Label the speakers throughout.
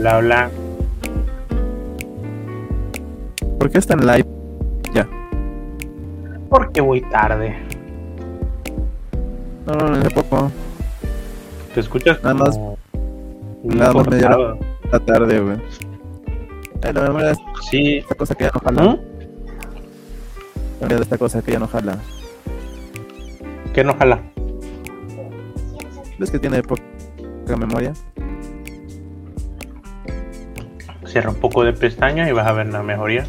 Speaker 1: Hola, hola.
Speaker 2: ¿Por qué está en live? Ya.
Speaker 1: Porque voy tarde.
Speaker 2: No, no, no, de poco.
Speaker 1: ¿Te escuchas?
Speaker 2: Nada más- nada más media? La tarde, güey. La es
Speaker 1: Sí.
Speaker 2: esta cosa que ya no jala.
Speaker 1: ¿Mm?
Speaker 2: La verdad es esta cosa que ya no jala.
Speaker 1: ¿Qué no jala?
Speaker 2: ¿Ves que tiene poca memoria?
Speaker 1: Cierra un poco de pestaña y vas a ver la mejoría.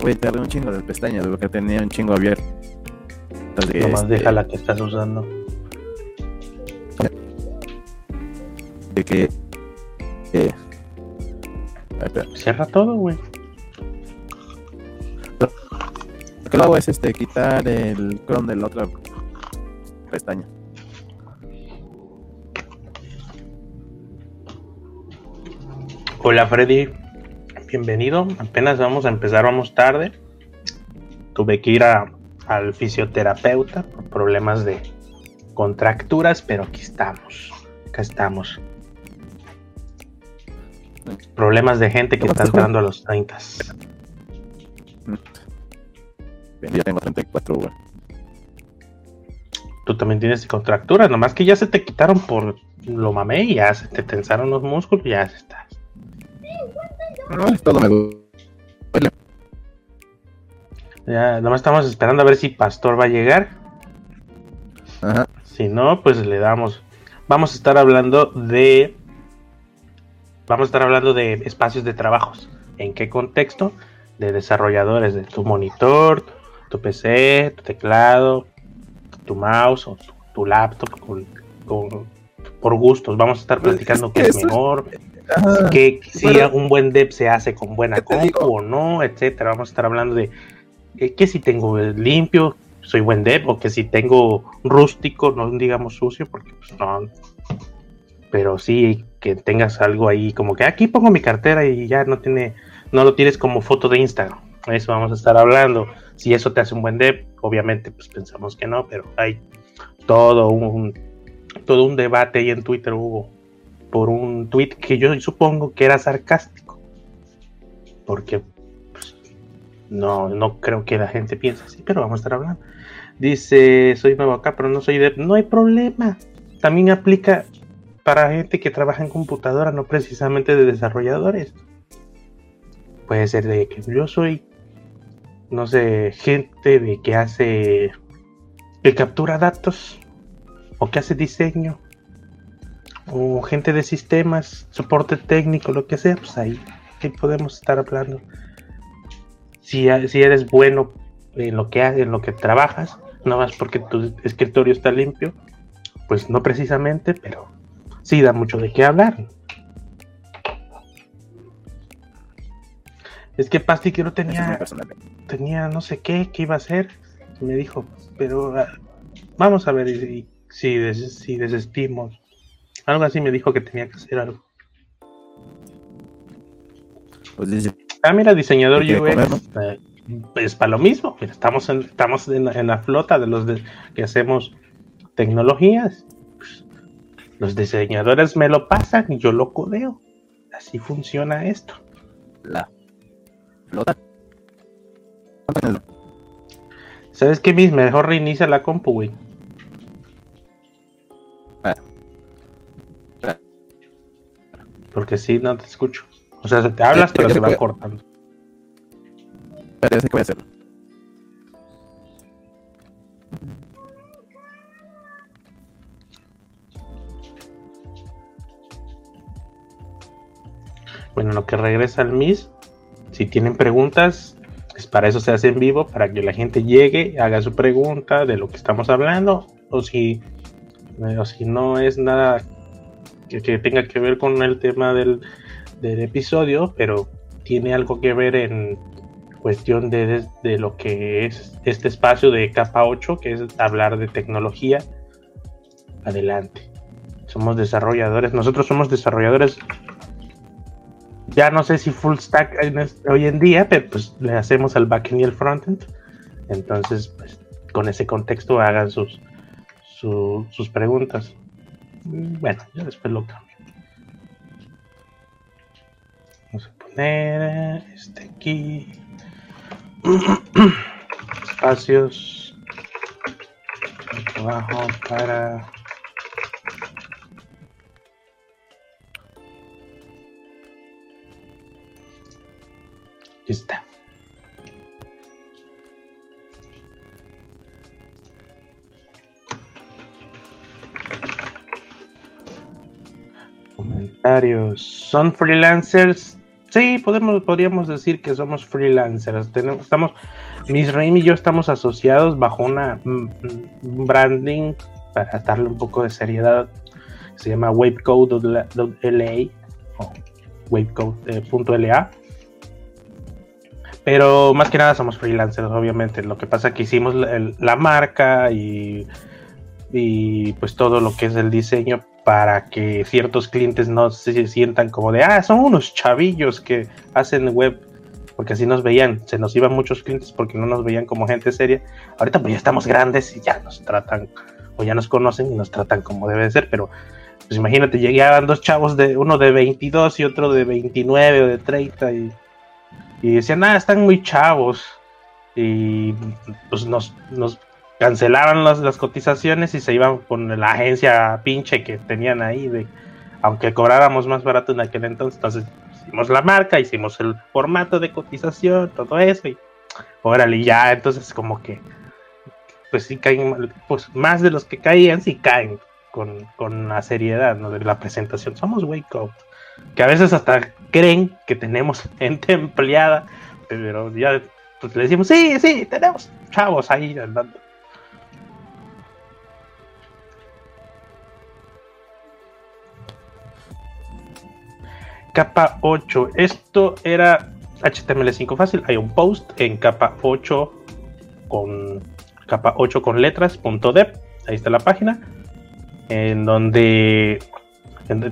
Speaker 2: Güey, tardé un chingo de pestañas porque tenía un chingo abierto. Entonces,
Speaker 1: Nomás
Speaker 2: este,
Speaker 1: deja la que estás usando.
Speaker 2: de que. eh.
Speaker 1: Cierra todo, güey.
Speaker 2: Lo que lo hago es este, quitar el Chrome de la otra pestaña.
Speaker 1: Hola, Freddy. Bienvenido. Apenas vamos a empezar, vamos tarde. Tuve que ir a- al fisioterapeuta por problemas de contracturas, pero aquí estamos. Acá estamos. Problemas de gente que
Speaker 2: ¿Cómo
Speaker 1: está entrando a los 30.
Speaker 2: Bien, yo tengo 34, güey.
Speaker 1: Tú también tienes contracturas, nomás que ya se te quitaron por lo mamé y ya se te tensaron los músculos y ya estás.
Speaker 2: No, todo me duele.
Speaker 1: Ya, nomás estamos esperando a ver si Pastor va a llegar.
Speaker 2: Ajá.
Speaker 1: Si no, pues le damos. Vamos a estar hablando de. Vamos a estar hablando de espacios de trabajos. ¿En qué contexto? De desarrolladores, de tu monitor, tu PC, tu teclado, tu mouse o tu, tu laptop con, con- por gustos. Vamos a estar
Speaker 2: Pues,
Speaker 1: platicando qué es mejor,
Speaker 2: Ajá.
Speaker 1: que si
Speaker 2: Bueno,
Speaker 1: un buen dev se hace con buena
Speaker 2: ¿qué te
Speaker 1: compu o no, etcétera. Vamos a estar hablando de eh, que si tengo limpio, soy buen dev, o que si tengo rústico, no digamos sucio, porque pues no. Pero sí que tengas algo ahí, como que aquí pongo mi cartera y ya no tiene, no lo tienes como foto de Instagram. Eso vamos a estar hablando. Si eso te hace un buen dev, obviamente, pues pensamos que no, pero hay todo un todo un debate ahí en Twitter hubo por un tweet que yo supongo que era sarcástico. Porque pues, no, no creo que la gente piense así, pero vamos a estar hablando. Dice, soy nuevo acá, pero no soy de... No hay problema. También aplica para gente que trabaja en computadora, no precisamente de desarrolladores. Puede ser de que yo soy, no sé, gente de que hace... que captura datos o que hace diseño o gente de sistemas, soporte técnico, lo que sea, pues ahí, ahí podemos estar hablando. Si, si eres bueno en lo que en lo que trabajas, no más porque tu escritorio está limpio, pues no precisamente, pero sí da mucho de qué hablar. Es que Pasti que no tenía, tenía no sé qué, qué iba a hacer. Me dijo, pero ah, vamos a ver y- si, des- si desestimos. Algo así me dijo que tenía que hacer algo.
Speaker 2: Pues dice,
Speaker 1: Ah, mira, diseñador
Speaker 2: ¿Qué quiere
Speaker 1: UX. eh, es para lo mismo. Mira, estamos en, estamos en, la- en la flota de los de- que hacemos tecnologías. Pues, los diseñadores me lo pasan y yo lo codeo. Así funciona esto.
Speaker 2: la flota.
Speaker 1: ¿Sabes qué, Miss? Mejor reinicia la compu, güey. Porque si no te escucho. O sea, te hablas,
Speaker 2: Ya-
Speaker 1: pero se va cortando.
Speaker 2: Sé qué voy a hacer.
Speaker 1: Bueno, lo que regresa al MIS, si tienen preguntas, es para eso se hace en vivo, para que la gente llegue, haga su pregunta de lo que estamos hablando, o si, eh, o si no es nada que, tenga que ver con el tema del, del episodio, pero tiene algo que ver en cuestión de, de- lo que es este espacio de capa 8, que es hablar de tecnología, adelante. Somos desarrolladores, nosotros somos desarrolladores ya no sé si full stack hoy en día, pero pues le hacemos al backend y el frontend. Entonces, pues, con ese contexto hagan sus, su- sus preguntas. Bueno, yo después lo cambio. Vamos a poner eh, este aquí. Espacios. Abajo para está. ¿Son freelancers? Sí, podemos, podríamos decir que somos freelancers. Tenemos, estamos, Miss Raimi y yo estamos asociados bajo una mm, mm, branding para darle un poco de seriedad. Se llama Wavecode.la o Wavecode.la. Pero más que nada somos freelancers, obviamente. Lo que pasa es que hicimos la, la marca y, y pues todo lo que es el diseño para que ciertos clientes no se sientan como de, ah, son unos chavillos que hacen web, porque así nos veían, se nos iban muchos clientes porque no nos veían como gente seria. Ahorita pues ya estamos grandes y ya nos tratan, o ya nos conocen y nos tratan como debe ser, pero pues imagínate, llegaban dos chavos, de uno de 22 y otro de 29 o de 30 y, y decían, ah, están muy chavos. Y pues nos, nos cancelaron las, las, cotizaciones y se iban con la agencia pinche que tenían ahí, de, aunque cobráramos más barato en aquel entonces. Entonces hicimos la marca, hicimos el formato de cotización, todo eso, y órale, ya, entonces como que, pues sí caen, pues más de los que caían, sí caen con, con la seriedad ¿no? de la presentación. Somos Wake Up, que a veces hasta creen que tenemos gente empleada, pero ya pues le decimos, sí, sí, tenemos chavos ahí andando. Capa 8. Esto era HTML5 fácil. Hay un post en capa 8 con capa 8 con. Ahí está la página. En donde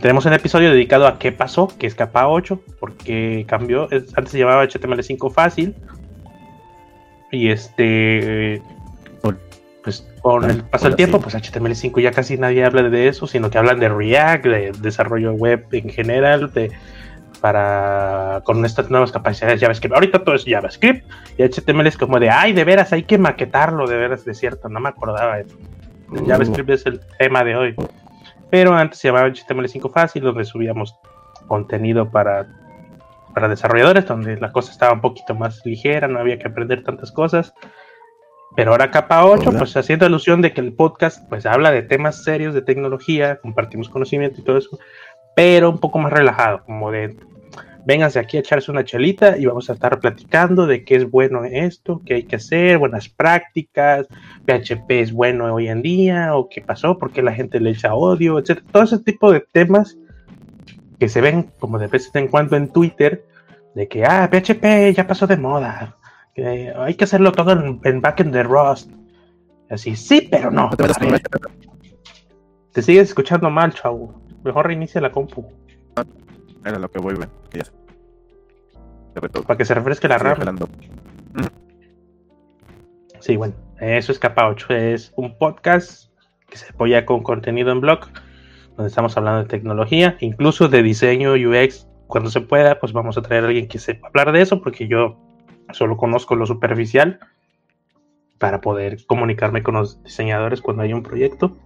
Speaker 1: tenemos un episodio dedicado a qué pasó, que es capa 8, porque cambió. antes se llamaba HTML5 fácil. Y este pues con el paso del tiempo, pues HTML5 ya casi nadie habla de eso, sino que hablan de React, de desarrollo web en general, de para con estas nuevas capacidades de JavaScript. Ahorita todo es JavaScript y HTML es como de, ay, de veras, hay que maquetarlo, de veras, de cierto, no me acordaba de eso. Uh. JavaScript es el tema de hoy. Pero antes se llamaba HTML5 fácil, donde subíamos contenido para, para desarrolladores, donde la cosa estaba un poquito más ligera, no había que aprender tantas cosas. Pero ahora capa 8, pues haciendo alusión de que el podcast pues habla de temas serios de tecnología, compartimos conocimiento y todo eso, pero un poco más relajado, como de vénganse aquí a echarse una chelita y vamos a estar platicando de qué es bueno esto, qué hay que hacer, buenas prácticas, PHP es bueno hoy en día, o qué pasó, por qué la gente le echa odio, etc. Todo ese tipo de temas que se ven como de vez en cuando en Twitter, de que, ah, PHP ya pasó de moda, hay que hacerlo todo en, en backend de Rust. Así, sí, pero no. Te sigues escuchando mal, chavo. Mejor reinicia la compu.
Speaker 2: Era lo que voy, a Que
Speaker 1: Para que se refresque la RAM. Sí, bueno. Eso es capa 8. Es un podcast que se apoya con contenido en blog, donde estamos hablando de tecnología, incluso de diseño UX. Cuando se pueda, pues vamos a traer a alguien que sepa hablar de eso, porque yo solo conozco lo superficial para poder comunicarme con los diseñadores cuando hay un proyecto.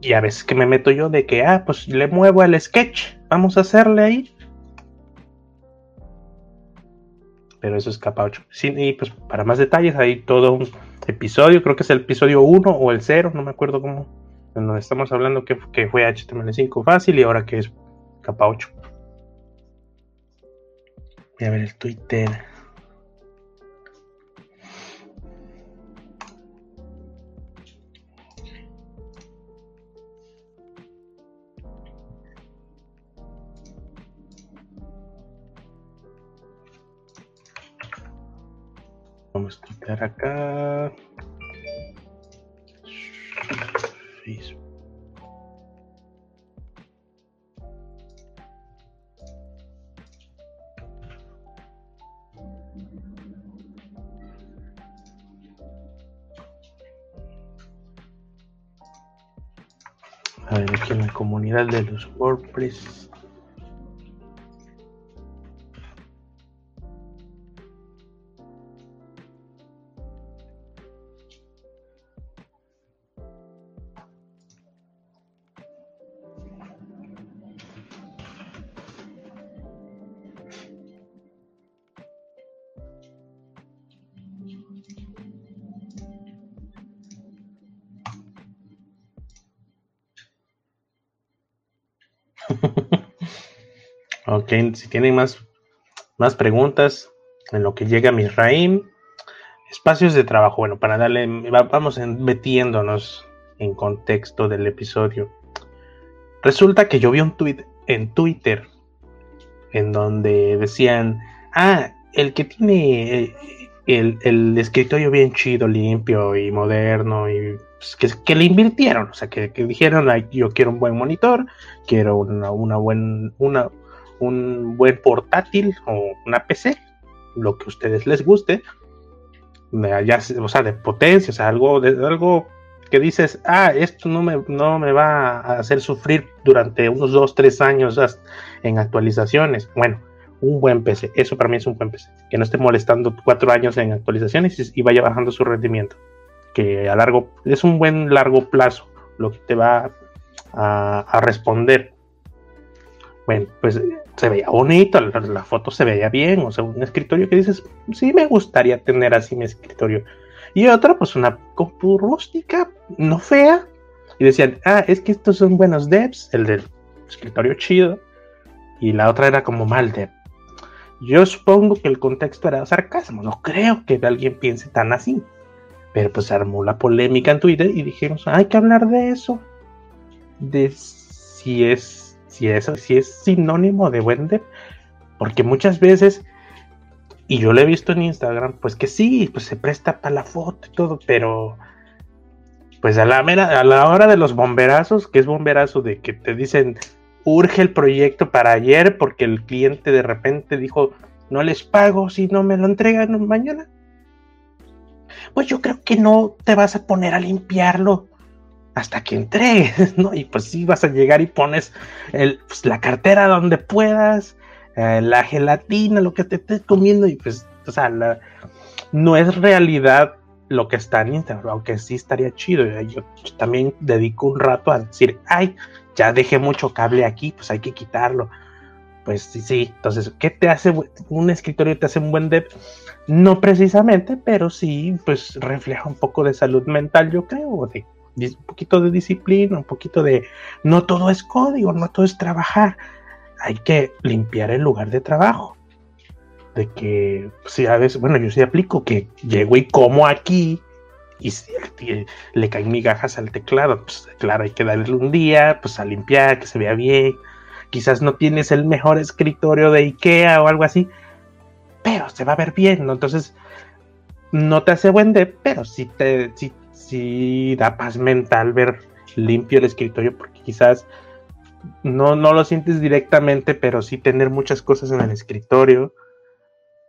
Speaker 1: Y a veces que me meto yo de que, ah, pues le muevo al sketch, vamos a hacerle ahí. Pero eso es capa 8. y pues para más detalles hay todo un episodio, creo que es el episodio 1 o el 0, no me acuerdo cómo, donde estamos hablando que, que fue HTML5 fácil y ahora que es capa 8. Voy a ver el Twitter. Vamos a quitar acá. Facebook. A ver, aquí en la comunidad de los WordPress. Ok, si tienen más, más preguntas en lo que llega Misraim, espacios de trabajo. Bueno, para darle, vamos metiéndonos en contexto del episodio. Resulta que yo vi un tweet en Twitter en donde decían, ah, el que tiene eh, el, escritorio bien chido, limpio y moderno y pues, que, le invirtieron, o sea, que, dijeron, yo quiero un buen monitor, quiero una, una buen, una, un buen portátil o una PC, lo que a ustedes les guste, ya, o sea, de potencia, o sea, algo, de, algo que dices, ah, esto no me, no me va a hacer sufrir durante unos 2, 3 años en actualizaciones. Bueno, un buen PC, eso para mí es un buen PC, que no esté molestando 4 años en actualizaciones y vaya bajando su rendimiento que a largo, es un buen largo plazo lo que te va a, responder. Bueno, pues se veía bonito, la, foto se veía bien, o sea, un escritorio que dices, sí me gustaría tener así mi escritorio. Y otra, pues una compu rústica, no fea. Y decían, ah, es que estos son buenos devs, el del escritorio chido. Y la otra era como mal dev. Yo supongo que el contexto era sarcasmo, no creo que alguien piense tan así. Pero pues se armó la polémica en Twitter y dijimos, hay que hablar de eso. De si es, si eso, si es sinónimo de buen Porque muchas veces, y yo lo he visto en Instagram, pues que sí, pues se presta para la foto y todo, pero pues a la, a la hora de los bomberazos, que es bomberazo de que te dicen, urge el proyecto para ayer porque el cliente de repente dijo, no les pago si no me lo entregan mañana pues yo creo que no te vas a poner a limpiarlo hasta que entregues, ¿no? Y pues sí vas a llegar y pones pues, la cartera donde puedas, eh, la gelatina, lo que te estés comiendo y pues, o sea, no es realidad lo que está en Instagram, aunque sí estaría chido. Yo también dedico un rato a decir, ay, ya dejé mucho cable aquí, pues hay que quitarlo. Pues sí, sí. Entonces, ¿qué te hace un escritorio? ¿Te hace un buen dev? No precisamente, pero sí, pues refleja un poco de salud mental, yo creo, de, un poquito de disciplina, un poquito de no todo es código, no todo es trabajar. Hay que limpiar el lugar de trabajo. De que, si a veces, bueno, yo sí aplico que llego y como aquí y le caen migajas al teclado. Pues claro, hay que darle un día, pues a limpiar, que se vea bien. Quizás no tienes el mejor escritorio de IKEA o algo así, pero se va a ver bien, ¿no? Entonces, no te hace buen de, pero sí te da paz mental ver limpio el escritorio, porque quizás no, no lo sientes directamente, pero sí tener muchas cosas en el escritorio,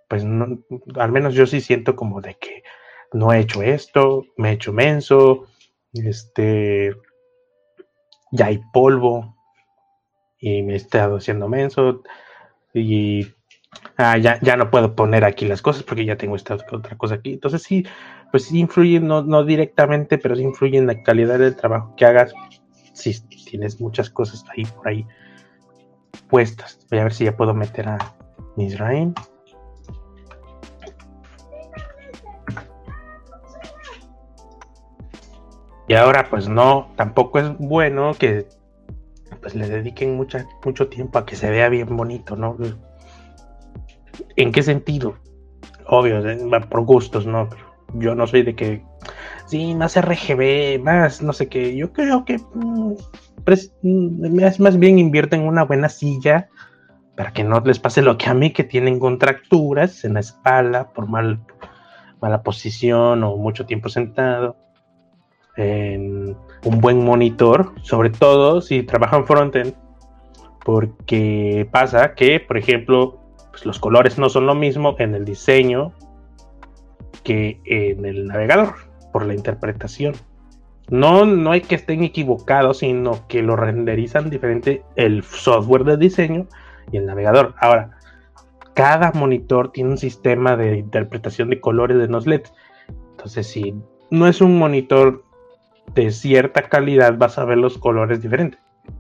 Speaker 1: pues no, al menos yo sí siento como de que no he hecho esto, me he hecho menso, este, ya hay polvo y me he estado haciendo menso y ah, ya, ya no puedo poner aquí las cosas porque ya tengo esta otra cosa aquí. Entonces sí, pues sí influye, no, no directamente, pero sí influye en la calidad del trabajo que hagas. Si tienes muchas cosas ahí por ahí puestas. Voy a ver si ya puedo meter a Misraim. Y ahora pues no, tampoco es bueno que pues le dediquen mucha, mucho tiempo a que se vea bien bonito, ¿no? ¿En qué sentido? Obvio, por gustos, ¿no? Yo no soy de que, sí, más RGB, más no sé qué. Yo creo que mm, mm, más bien invierten en una buena silla para que no les pase lo que a mí, que tienen contracturas en la espalda por mal, mala posición o mucho tiempo sentado. En un buen monitor, sobre todo si trabajan frontend, porque pasa que, por ejemplo, pues, los colores no son lo mismo en el diseño que en el navegador, por la interpretación. No, no hay que estén equivocados, sino que lo renderizan diferente el software de diseño y el navegador. Ahora, cada monitor tiene un sistema de interpretación de colores de los LEDs. Entonces, si no es un monitor de cierta calidad, vas a ver los colores diferentes.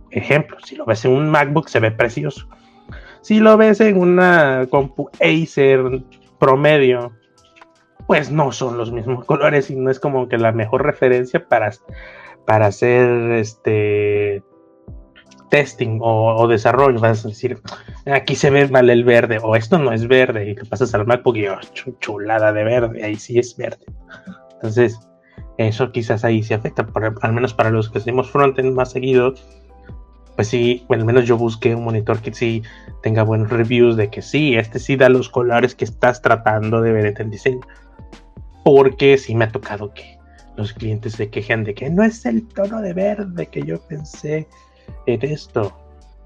Speaker 1: Ejemplo, si lo ves en un MacBook, se ve precioso. Si lo ves en una compu Acer promedio, pues no son los mismos colores y no es como que la mejor referencia para, para hacer este testing o, desarrollo. Vas a decir, aquí se ve mal el verde o esto no es verde y te pasas al MacBook y oh, chulada de verde, ahí sí es verde. Entonces, eso quizás ahí se afecta, al menos para los que hacemos frontend más seguido. Pues sí, al menos yo busqué un monitor que sí tenga buenos reviews de que sí, este sí da los colores que estás tratando de ver en el diseño. Porque sí me ha tocado que los clientes se quejen de que no es el tono de verde que yo pensé en esto.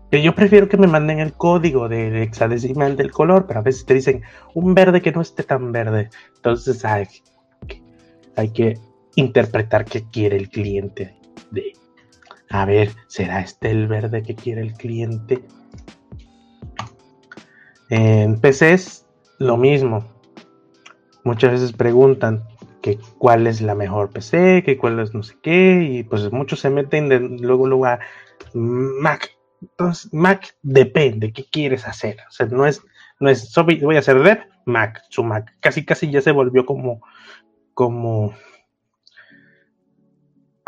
Speaker 1: Que yo prefiero que me manden el código de hexadecimal del color, pero a veces te dicen un verde que no esté tan verde. Entonces hay, hay que interpretar qué quiere el cliente de a ver, ¿será este el verde que quiere el cliente? En PCs, lo mismo. Muchas veces preguntan que cuál es la mejor PC, que cuál es no sé qué, y pues muchos se meten de, luego, luego a Mac. Entonces, Mac depende, ¿qué quieres hacer? O sea, no es, no es, voy a hacer dev, Mac, su Mac. Casi, casi ya se volvió como, como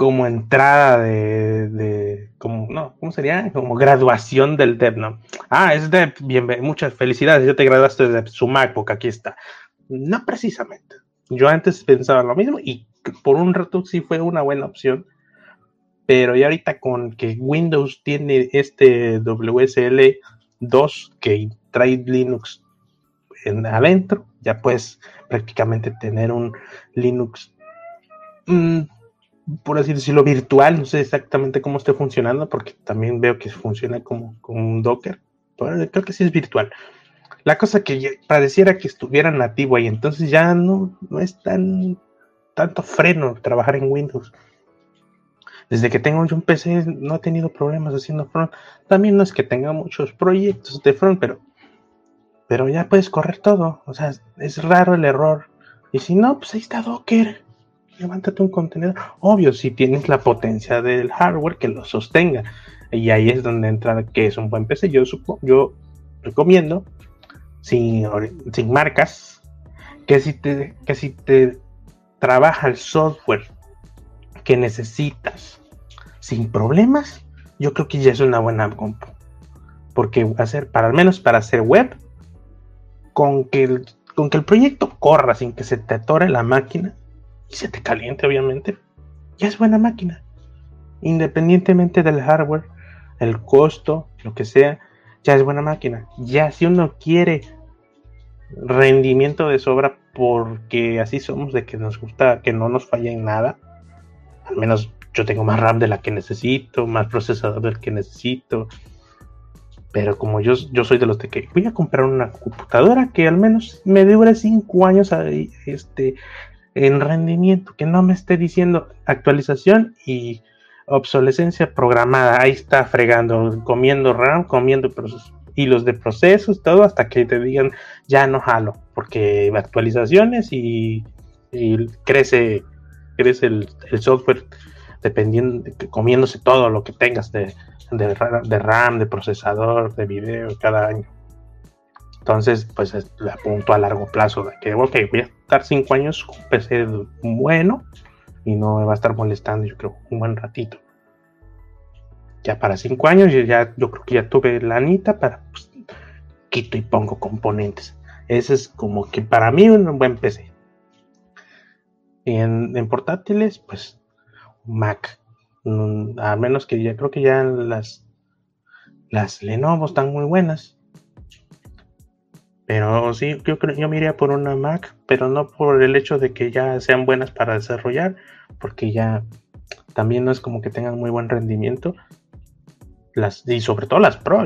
Speaker 1: como entrada de, como, no, ¿cómo sería? Como graduación del dev, ¿no? Ah, es dev, bien, muchas felicidades, ya te graduaste de su MacBook, aquí está. No precisamente. Yo antes pensaba lo mismo y por un rato sí fue una buena opción, pero ya ahorita con que Windows tiene este WSL 2 que trae Linux en, adentro, ya puedes prácticamente tener un Linux mm, por así decirlo, virtual. No sé exactamente cómo esté funcionando, porque también veo que funciona como, un Docker. creo que sí es virtual. La cosa que pareciera que estuviera nativo ahí, entonces ya no, no es tan tanto freno trabajar en Windows. Desde que tengo yo un PC no he tenido problemas haciendo front. También no es que tenga muchos proyectos de front, pero, pero ya puedes correr todo. O sea, es raro el error. Y si no, pues ahí está Docker levántate un contenedor. Obvio, si tienes la potencia del hardware que lo sostenga. Y ahí es donde entra que es un buen PC. Yo, supo, yo recomiendo, sin, sin marcas, que si, te, que si te trabaja el software que necesitas sin problemas, yo creo que ya es una buena compu. Porque hacer, para al menos para hacer web, con que el, con que el proyecto corra sin que se te atore la máquina, y se te caliente, obviamente, ya es buena máquina. Independientemente del hardware, el costo, lo que sea, ya es buena máquina. Ya si uno quiere rendimiento de sobra porque así somos de que nos gusta que no nos falle en nada, al menos yo tengo más RAM de la que necesito, más procesador del que necesito. Pero como yo, yo soy de los de que voy a comprar una computadora que al menos me dure 5 años este, en rendimiento, que no me esté diciendo actualización y obsolescencia programada. Ahí está fregando, comiendo RAM, comiendo hilos de procesos, todo hasta que te digan ya no jalo, porque actualizaciones y, crece, crece el, software dependiendo, comiéndose todo lo que tengas de, de RAM, de procesador, de video cada año. Entonces, pues le apunto a largo plazo de que, ok, voy a estar cinco años con PC bueno y no me va a estar molestando, yo creo, un buen ratito. Ya para cinco años, ya, yo creo que ya tuve la anita para, pues, quito y pongo componentes. Ese es como que para mí un buen PC. Y en, portátiles, pues, Mac. Mm, a menos que ya creo que ya las, las Lenovo están muy buenas pero sí, yo creo yo me por una Mac, pero no por el hecho de que ya sean buenas para desarrollar, porque ya también no es como que tengan muy buen rendimiento. Las, y sobre todo las Pro,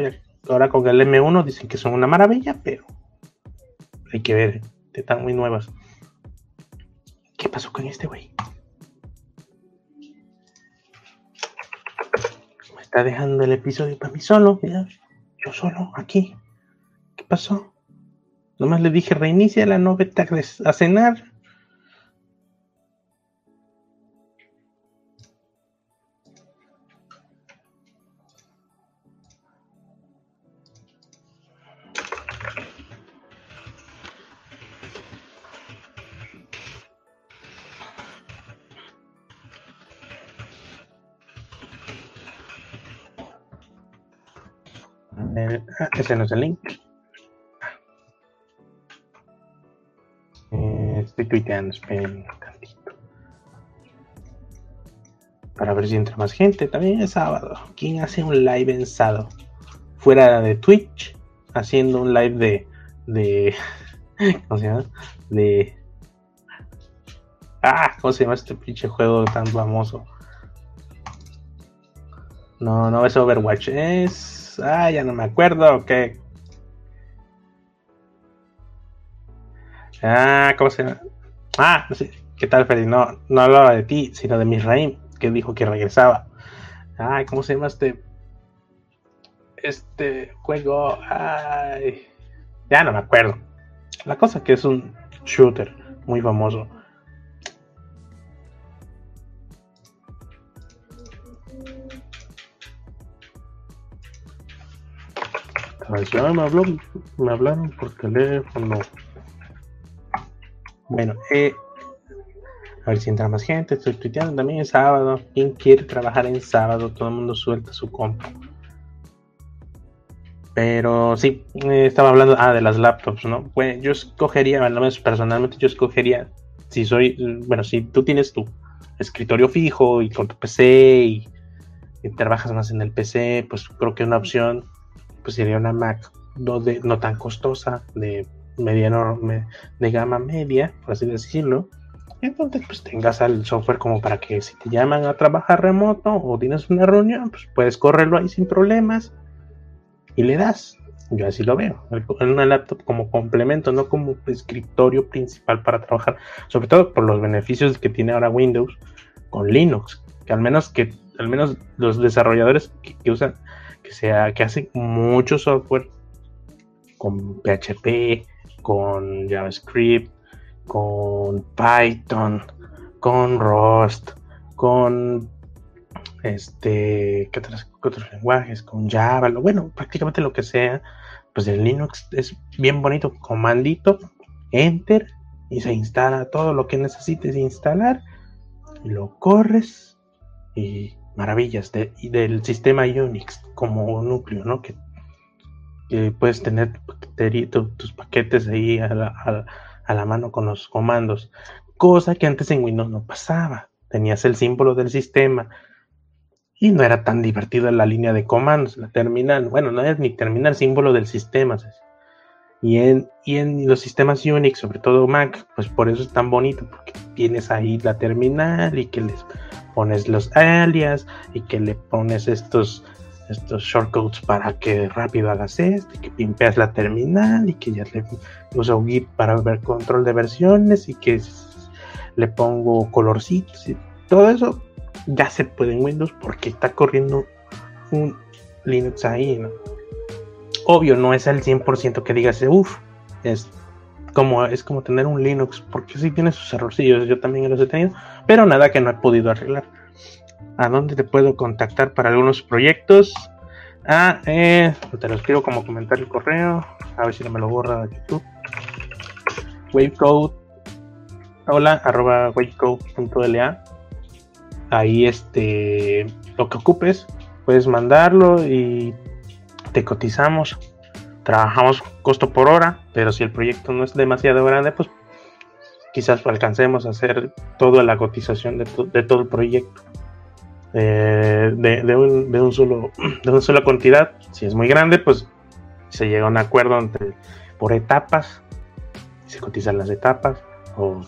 Speaker 1: ahora con el M1 dicen que son una maravilla, pero hay que ver, están muy nuevas. ¿Qué pasó con este güey? Me está dejando el episodio para mí solo, yo solo, aquí. ¿Qué pasó? Nomás le dije, reinicia la no vete a cenar. Ah, ese no es el link. Estoy tuiteando, esperen tantito. Para ver si entra más gente. También es sábado. ¿Quién hace un live en sábado? Fuera de Twitch, haciendo un live de. de ¿Cómo se llama? De. Ah, ¿cómo se llama este pinche juego tan famoso? No, no es Overwatch, es. Ah, ya no me acuerdo, ¿qué? Ah, ¿cómo se llama? Ah, no. ¿Qué tal, Freddy? No, no hablaba de ti, sino de Misraim, que dijo que regresaba. Ay, ¿cómo se llama este? Este juego. Ay. Ya no me acuerdo. La cosa que es un shooter muy famoso. Me, habló, me hablaron por teléfono. Bueno, eh, a ver si entra más gente. Estoy tuiteando también es sábado. ¿Quién quiere trabajar en sábado? Todo el mundo suelta su compu. Pero sí, eh, estaba hablando ah, de las laptops, ¿no? Bueno, yo escogería, al menos personalmente, yo escogería, si soy, bueno, si tú tienes tu escritorio fijo y con tu PC y, y trabajas más en el PC, pues creo que una opción pues sería una Mac no, de, no tan costosa, de mediano, de gama media, por así decirlo. Entonces, pues tengas el software como para que si te llaman a trabajar remoto o tienes una reunión, pues puedes correrlo ahí sin problemas y le das. Yo así lo veo. En una laptop como complemento, no como escritorio principal para trabajar. Sobre todo por los beneficios que tiene ahora Windows con Linux. Que al menos que al menos los desarrolladores que usan que sea que hacen mucho software con PHP, con JavaScript, con Python, con Rust, con este, ¿qué otros, lenguajes? Con Java, bueno, prácticamente lo que sea, pues el Linux es bien bonito, comandito, enter y se instala todo lo que necesites instalar, lo corres y maravillas del sistema Unix como núcleo, ¿no? Puedes tener tus paquetes ahí a la, mano con los comandos, cosa que antes en Windows no pasaba. Tenías el símbolo del sistema y no era tan divertido la línea de comandos, la terminal. Bueno, no es ni terminal, símbolo del sistema. Y en, y en los sistemas Unix, sobre todo Mac, pues por eso es tan bonito, porque tienes ahí la terminal y que les pones los alias y que le pones estos estos shortcodes para que rápido hagas esto, que pimpeas la terminal y que ya le uso Git para ver control de versiones y que le pongo colorcitos y todo eso ya se puede en Windows porque está corriendo un Linux ahí, ¿no? Obvio, no es al 100% que digas, uff, es como, es como tener un Linux, porque sí tiene sus errorcillos, yo también los he tenido, pero nada que no he podido arreglar. ¿A dónde te puedo contactar para algunos proyectos? Ah, eh, te lo escribo como comentario el correo, a ver si no me lo borra de YouTube. Wavecode, hola, arroba wavecode.la. Ahí este, lo que ocupes, puedes mandarlo y te cotizamos trabajamos costo por hora, pero si el proyecto no es demasiado grande, pues quizás alcancemos a hacer toda la cotización de, todo el proyecto. Eh, de, un, solo, de una sola cantidad, si es muy grande, pues se llega a un acuerdo entre, por etapas, se cotizan las etapas, o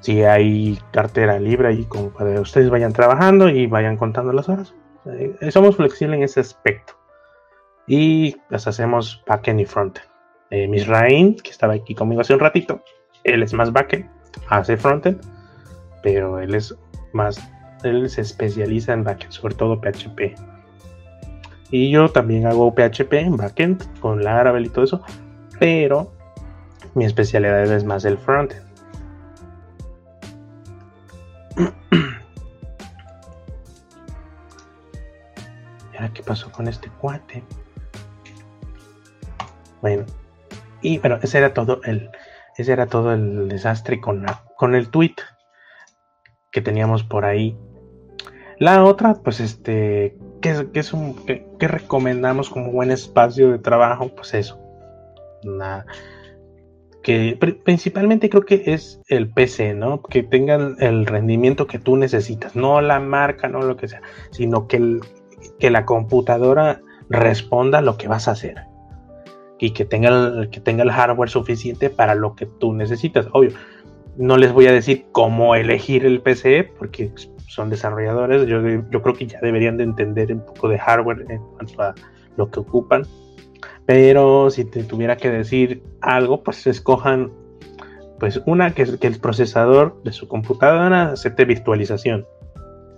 Speaker 1: si hay cartera libre y como para ustedes vayan trabajando y vayan contando las horas. Eh, somos flexibles en ese aspecto y las hacemos backend y frontend. Eh, Misraim, que estaba aquí conmigo hace un ratito, él es más backend, hace frontend, pero él es más, él se especializa en backend, sobre todo PHP. Y yo también hago PHP en backend con Laravel y todo eso, pero mi especialidad es más el frontend. ¿Y ahora qué pasó con este cuate? Bueno, y bueno, ese era todo el, ese era todo el desastre con, con el tweet que teníamos por ahí. La otra, pues este, ¿qué, qué es un, qué- qué recomendamos como buen espacio de trabajo? Pues eso. Una- que pri- principalmente creo que es el PC, ¿no? Que tengan el rendimiento que tú necesitas, no la marca, no lo que sea, sino que, el- que la computadora responda a lo que vas a hacer y que tenga, que tenga el hardware suficiente para lo que tú necesitas. Obvio, no les voy a decir cómo elegir el PC porque son desarrolladores, yo, yo creo que ya deberían de entender un poco de hardware en cuanto a lo que ocupan. Pero si te tuviera que decir algo, pues escojan pues una que, el procesador de su computadora acepte virtualización,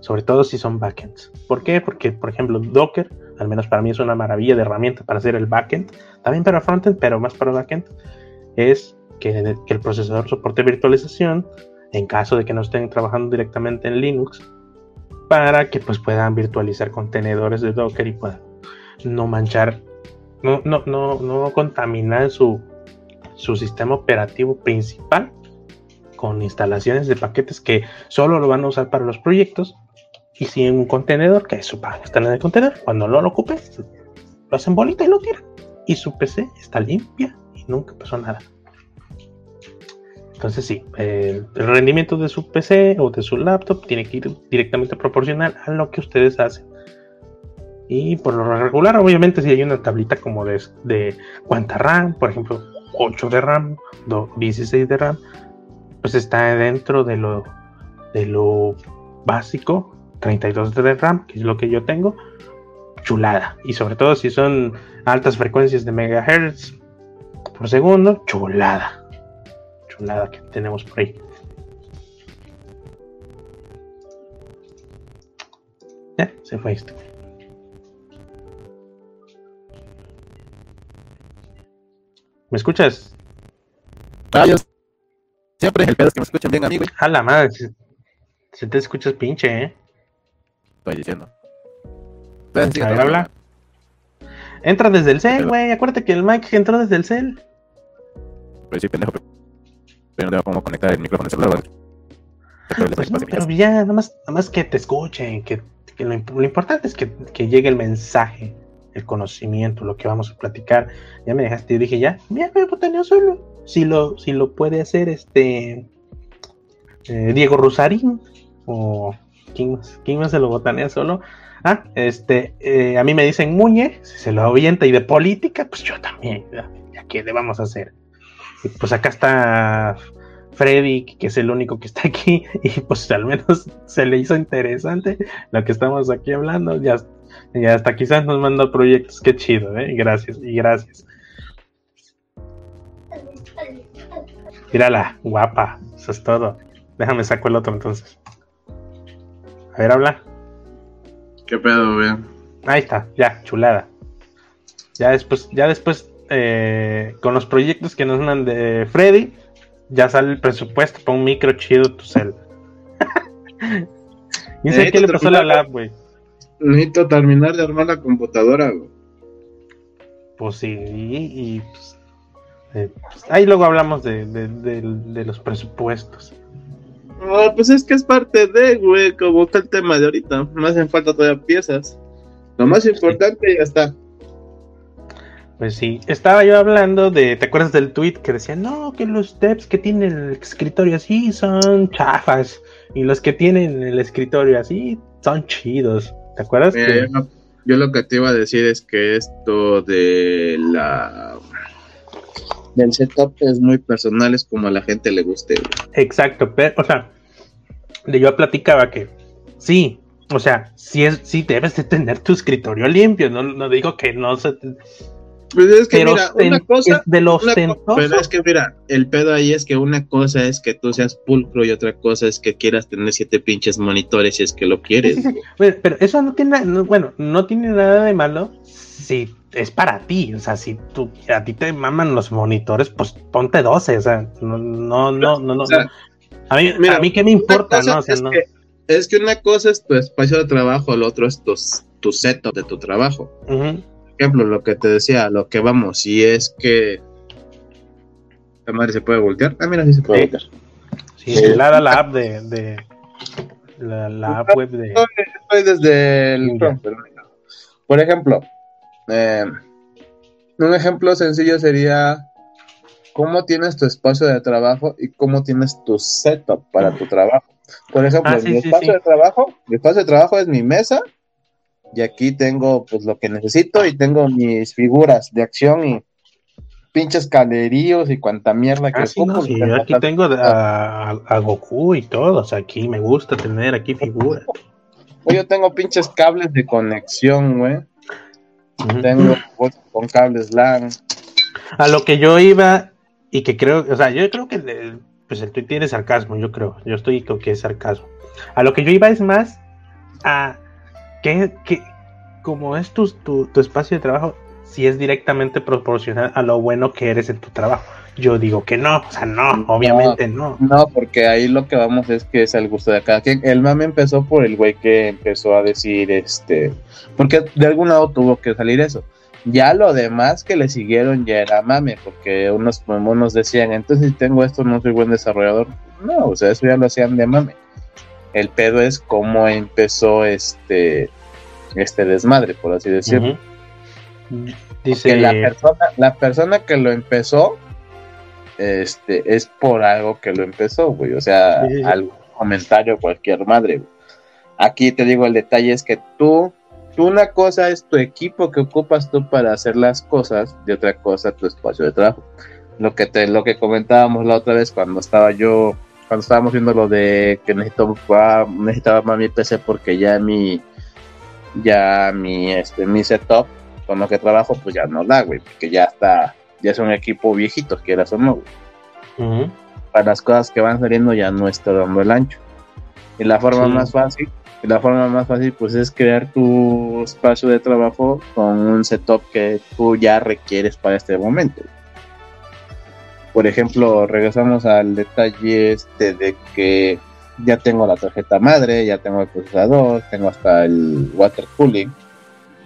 Speaker 1: sobre todo si son backends. ¿Por qué? Porque, por ejemplo, Docker, al menos para mí es una maravilla de herramienta para hacer el backend, también para frontend, pero más para backend, es que, que el procesador soporte virtualización en caso de que no estén trabajando directamente en Linux, para que pues puedan virtualizar contenedores de Docker y puedan no manchar, no, no, no, no contaminar su, su sistema operativo principal con instalaciones de paquetes que solo lo van a usar para los proyectos y si en un contenedor, que su pago, está en el contenedor, cuando no lo ocupe, lo hacen bolita y lo tiran. Y su PC está limpia y nunca pasó nada. Entonces sí, el rendimiento de su PC o de su laptop tiene que ir directamente proporcional a lo que ustedes hacen. Y por lo regular, obviamente, si hay una tablita como de, de cuánta RAM, por ejemplo, 8 de RAM, 16 de RAM, pues está dentro de lo, de lo básico, 32 de RAM, que es lo que yo tengo, chulada. Y sobre todo si son altas frecuencias de megahertz por segundo, chulada. Chulada que tenemos por ahí. Ya, se fue esto. ¿Me escuchas?
Speaker 2: Yo siempre el pedo es que me escuchen bien a mí, güey.
Speaker 1: A la madre, si, si te escuchas pinche, ¿eh?
Speaker 2: Estoy diciendo.
Speaker 1: A ver, habla. Entra desde el cel, güey. Acuérdate que el mic entró desde el cel.
Speaker 2: Pues sí, pendejo, pero pero no tengo cómo conectar el micrófono al celular, les
Speaker 1: Pues no, pero ya, nada más, nada más que te escuchen, que, que lo, lo importante es que, que llegue el mensaje, el conocimiento, lo que vamos a platicar. Ya me dejaste, yo dije, ya, ya me botaneo solo. Si lo, si lo puede hacer este eh, Diego Rosarín o ¿quién más? ¿Quién más se lo botanea solo? Ah, este, eh, a mí me dicen Muñe, si se lo avienta y de política, pues yo también, ya qué le vamos a hacer. Y pues acá está Freddy, que es el único que está aquí, y pues al menos se le hizo interesante lo que estamos aquí hablando. Ya, ya hasta quizás nos manda proyectos, qué chido, ¿eh? Gracias, y gracias. Mírala, guapa, eso es todo. Déjame saco el otro entonces. A ver, habla.
Speaker 3: ¿Qué pedo, güey?
Speaker 1: Ahí está, ya, chulada. Ya después, ya después, eh, con los proyectos que nos mandan de Freddy, ya sale el presupuesto para un micro chido tu cel. ¿Y sé qué le pasó a la lab, güey?
Speaker 3: Necesito terminar de armar la computadora, güey.
Speaker 1: Pues sí, y, y, pues, eh, pues, ahí luego hablamos de, de- de- de los presupuestos.
Speaker 3: Ah, pues es que es parte de, güey, como está el tema de ahorita. Me hacen falta todavía piezas. Lo más importante ya está.
Speaker 1: Pues sí, estaba yo hablando de, ¿te acuerdas del tweet que decía, no, que los devs que tienen el escritorio así son chafas y los que tienen el escritorio así son chidos? ¿Te acuerdas?
Speaker 3: Mira,
Speaker 1: que-
Speaker 3: yo, lo, yo lo que te iba a decir es que esto de la del setup es muy personal, es como a la gente le guste.
Speaker 1: Exacto, pero, o sea, de yo platicaba que sí, o sea, sí, es, sí debes de tener tu escritorio limpio, no, no digo que no se...
Speaker 3: Pues es que
Speaker 1: Pero
Speaker 3: mira, una cosa,
Speaker 1: es de lo
Speaker 3: una co-
Speaker 1: ostentoso.
Speaker 3: pero es que mira, el pedo ahí es que una cosa es que tú seas pulcro y otra cosa es que quieras tener siete pinches monitores si es que lo quieres.
Speaker 1: Sí, sí, sí. Pero, pero eso no tiene, no- bueno, no tiene nada de malo si es para ti, o sea, si tú, a ti te maman los monitores, pues ponte 12, o sea, no, no, no, no, no.
Speaker 3: O sea,
Speaker 1: a, mí,
Speaker 3: mira,
Speaker 1: a mí qué me importa, ¿no? O sea,
Speaker 3: es,
Speaker 1: no.
Speaker 3: que, es que una cosa es tu espacio de trabajo, lo otro es tu, tu setup de tu trabajo. Por ejemplo, lo que te decía, lo que vamos, si es que la madre se puede voltear. Ah, mira, sí se puede
Speaker 1: Sí.
Speaker 3: voltear.
Speaker 1: Sí, chulada la app de, de la, la app web de
Speaker 3: Estoy desde el
Speaker 1: Ya.
Speaker 3: Chrome, pero- Por ejemplo, eh, un ejemplo sencillo sería cómo tienes tu espacio de trabajo y cómo tienes tu setup para tu trabajo. Por ejemplo,
Speaker 1: Ah, sí,
Speaker 3: mi
Speaker 1: sí,
Speaker 3: espacio
Speaker 1: sí.
Speaker 3: de trabajo, mi espacio de trabajo es mi mesa y aquí tengo pues lo que necesito y tengo mis figuras de acción y pinches caleríos y cuanta mierda que
Speaker 1: Ah, sí, no,
Speaker 3: ocupo.
Speaker 1: sí, yo aquí tengo a, Goku y todo, o sea, aquí me gusta tener aquí figuras.
Speaker 3: Oye, Yo tengo pinches cables de conexión, güey.
Speaker 1: Ujú.
Speaker 3: Tengo bolsas con cables LAN.
Speaker 1: A lo que yo iba y que creo, o sea, yo creo que el, pues el tweet tiene sarcasmo, yo creo, yo estoy con que es sarcasmo. A lo que yo iba es más a que, que como es tu, tu, tu espacio de trabajo, si es directamente proporcional a lo bueno que eres en tu trabajo. Yo digo que no, o sea, no, obviamente no.
Speaker 3: No, porque ahí lo que vamos es que es el gusto de cada quien. El mame empezó por el güey que empezó a decir, este, porque de algún lado tuvo que salir eso. Ya lo demás que le siguieron ya era mame, porque unos, unos decían, entonces si tengo esto no soy buen desarrollador. No, o sea, eso ya lo hacían de mame. El pedo es cómo empezó este, este desmadre, por así decirlo.
Speaker 1: Ujú.
Speaker 3: Que
Speaker 1: Dice,
Speaker 3: la persona, la persona que lo empezó, este, es por algo que lo empezó, güey. O sea,
Speaker 1: Sí, sí, sí.
Speaker 3: algún comentario, cualquier madre, güey. Aquí te digo, el detalle es que tú, tú una cosa es tu equipo que ocupas tú para hacer las cosas, y otra cosa tu espacio de trabajo. Lo que te, lo que comentábamos la otra vez cuando estaba yo, cuando estábamos viendo lo de que necesito, ah, necesitaba más mi PC porque ya mi, ya mi, este, mi setup con lo que trabajo, pues ya no da, güey, porque ya está, ya es un equipo viejito, quieras o no, güey.
Speaker 1: ujú,
Speaker 3: Para las cosas que van saliendo ya no está dando el ancho. Y la forma
Speaker 1: Sí.
Speaker 3: más fácil, y la forma más fácil, pues es crear tu espacio de trabajo con un setup que tú ya requieres para este momento. Por ejemplo, regresamos al detalle este de que ya tengo la tarjeta madre, ya tengo el procesador, tengo hasta el water cooling.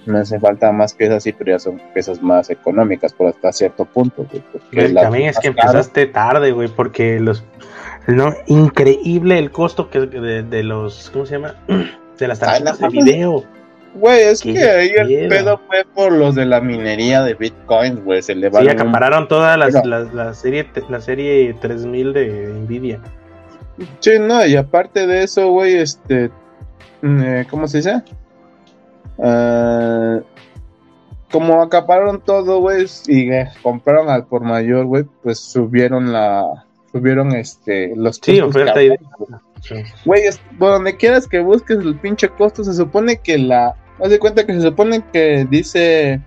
Speaker 3: Me hace falta más piezas así, pero ya son piezas más económicas por hasta cierto punto. güey,
Speaker 1: también es que empezaste tarde, güey, porque los no increíble el costo que de, de los ¿cómo se llama? de las
Speaker 3: Ay,
Speaker 1: tarjetas de video.
Speaker 3: Güey, es que ahí el pedo fue por los de la minería de Bitcoin, güey. Se le
Speaker 1: Sí, acapararon toda las-
Speaker 3: Pero-
Speaker 1: la, la serie la serie 3000 de Nvidia.
Speaker 3: Sí, no, y aparte de eso, güey, este. mm, eh, ¿Cómo se dice? Ah, como acapararon todo, güey, y eh, compraron al por mayor, güey, pues subieron la. Subieron este. Los
Speaker 1: Sí, oferta y
Speaker 3: Güey, por donde quieras que busques el pinche costo, se supone que la. Haz de cuenta que se supone que dice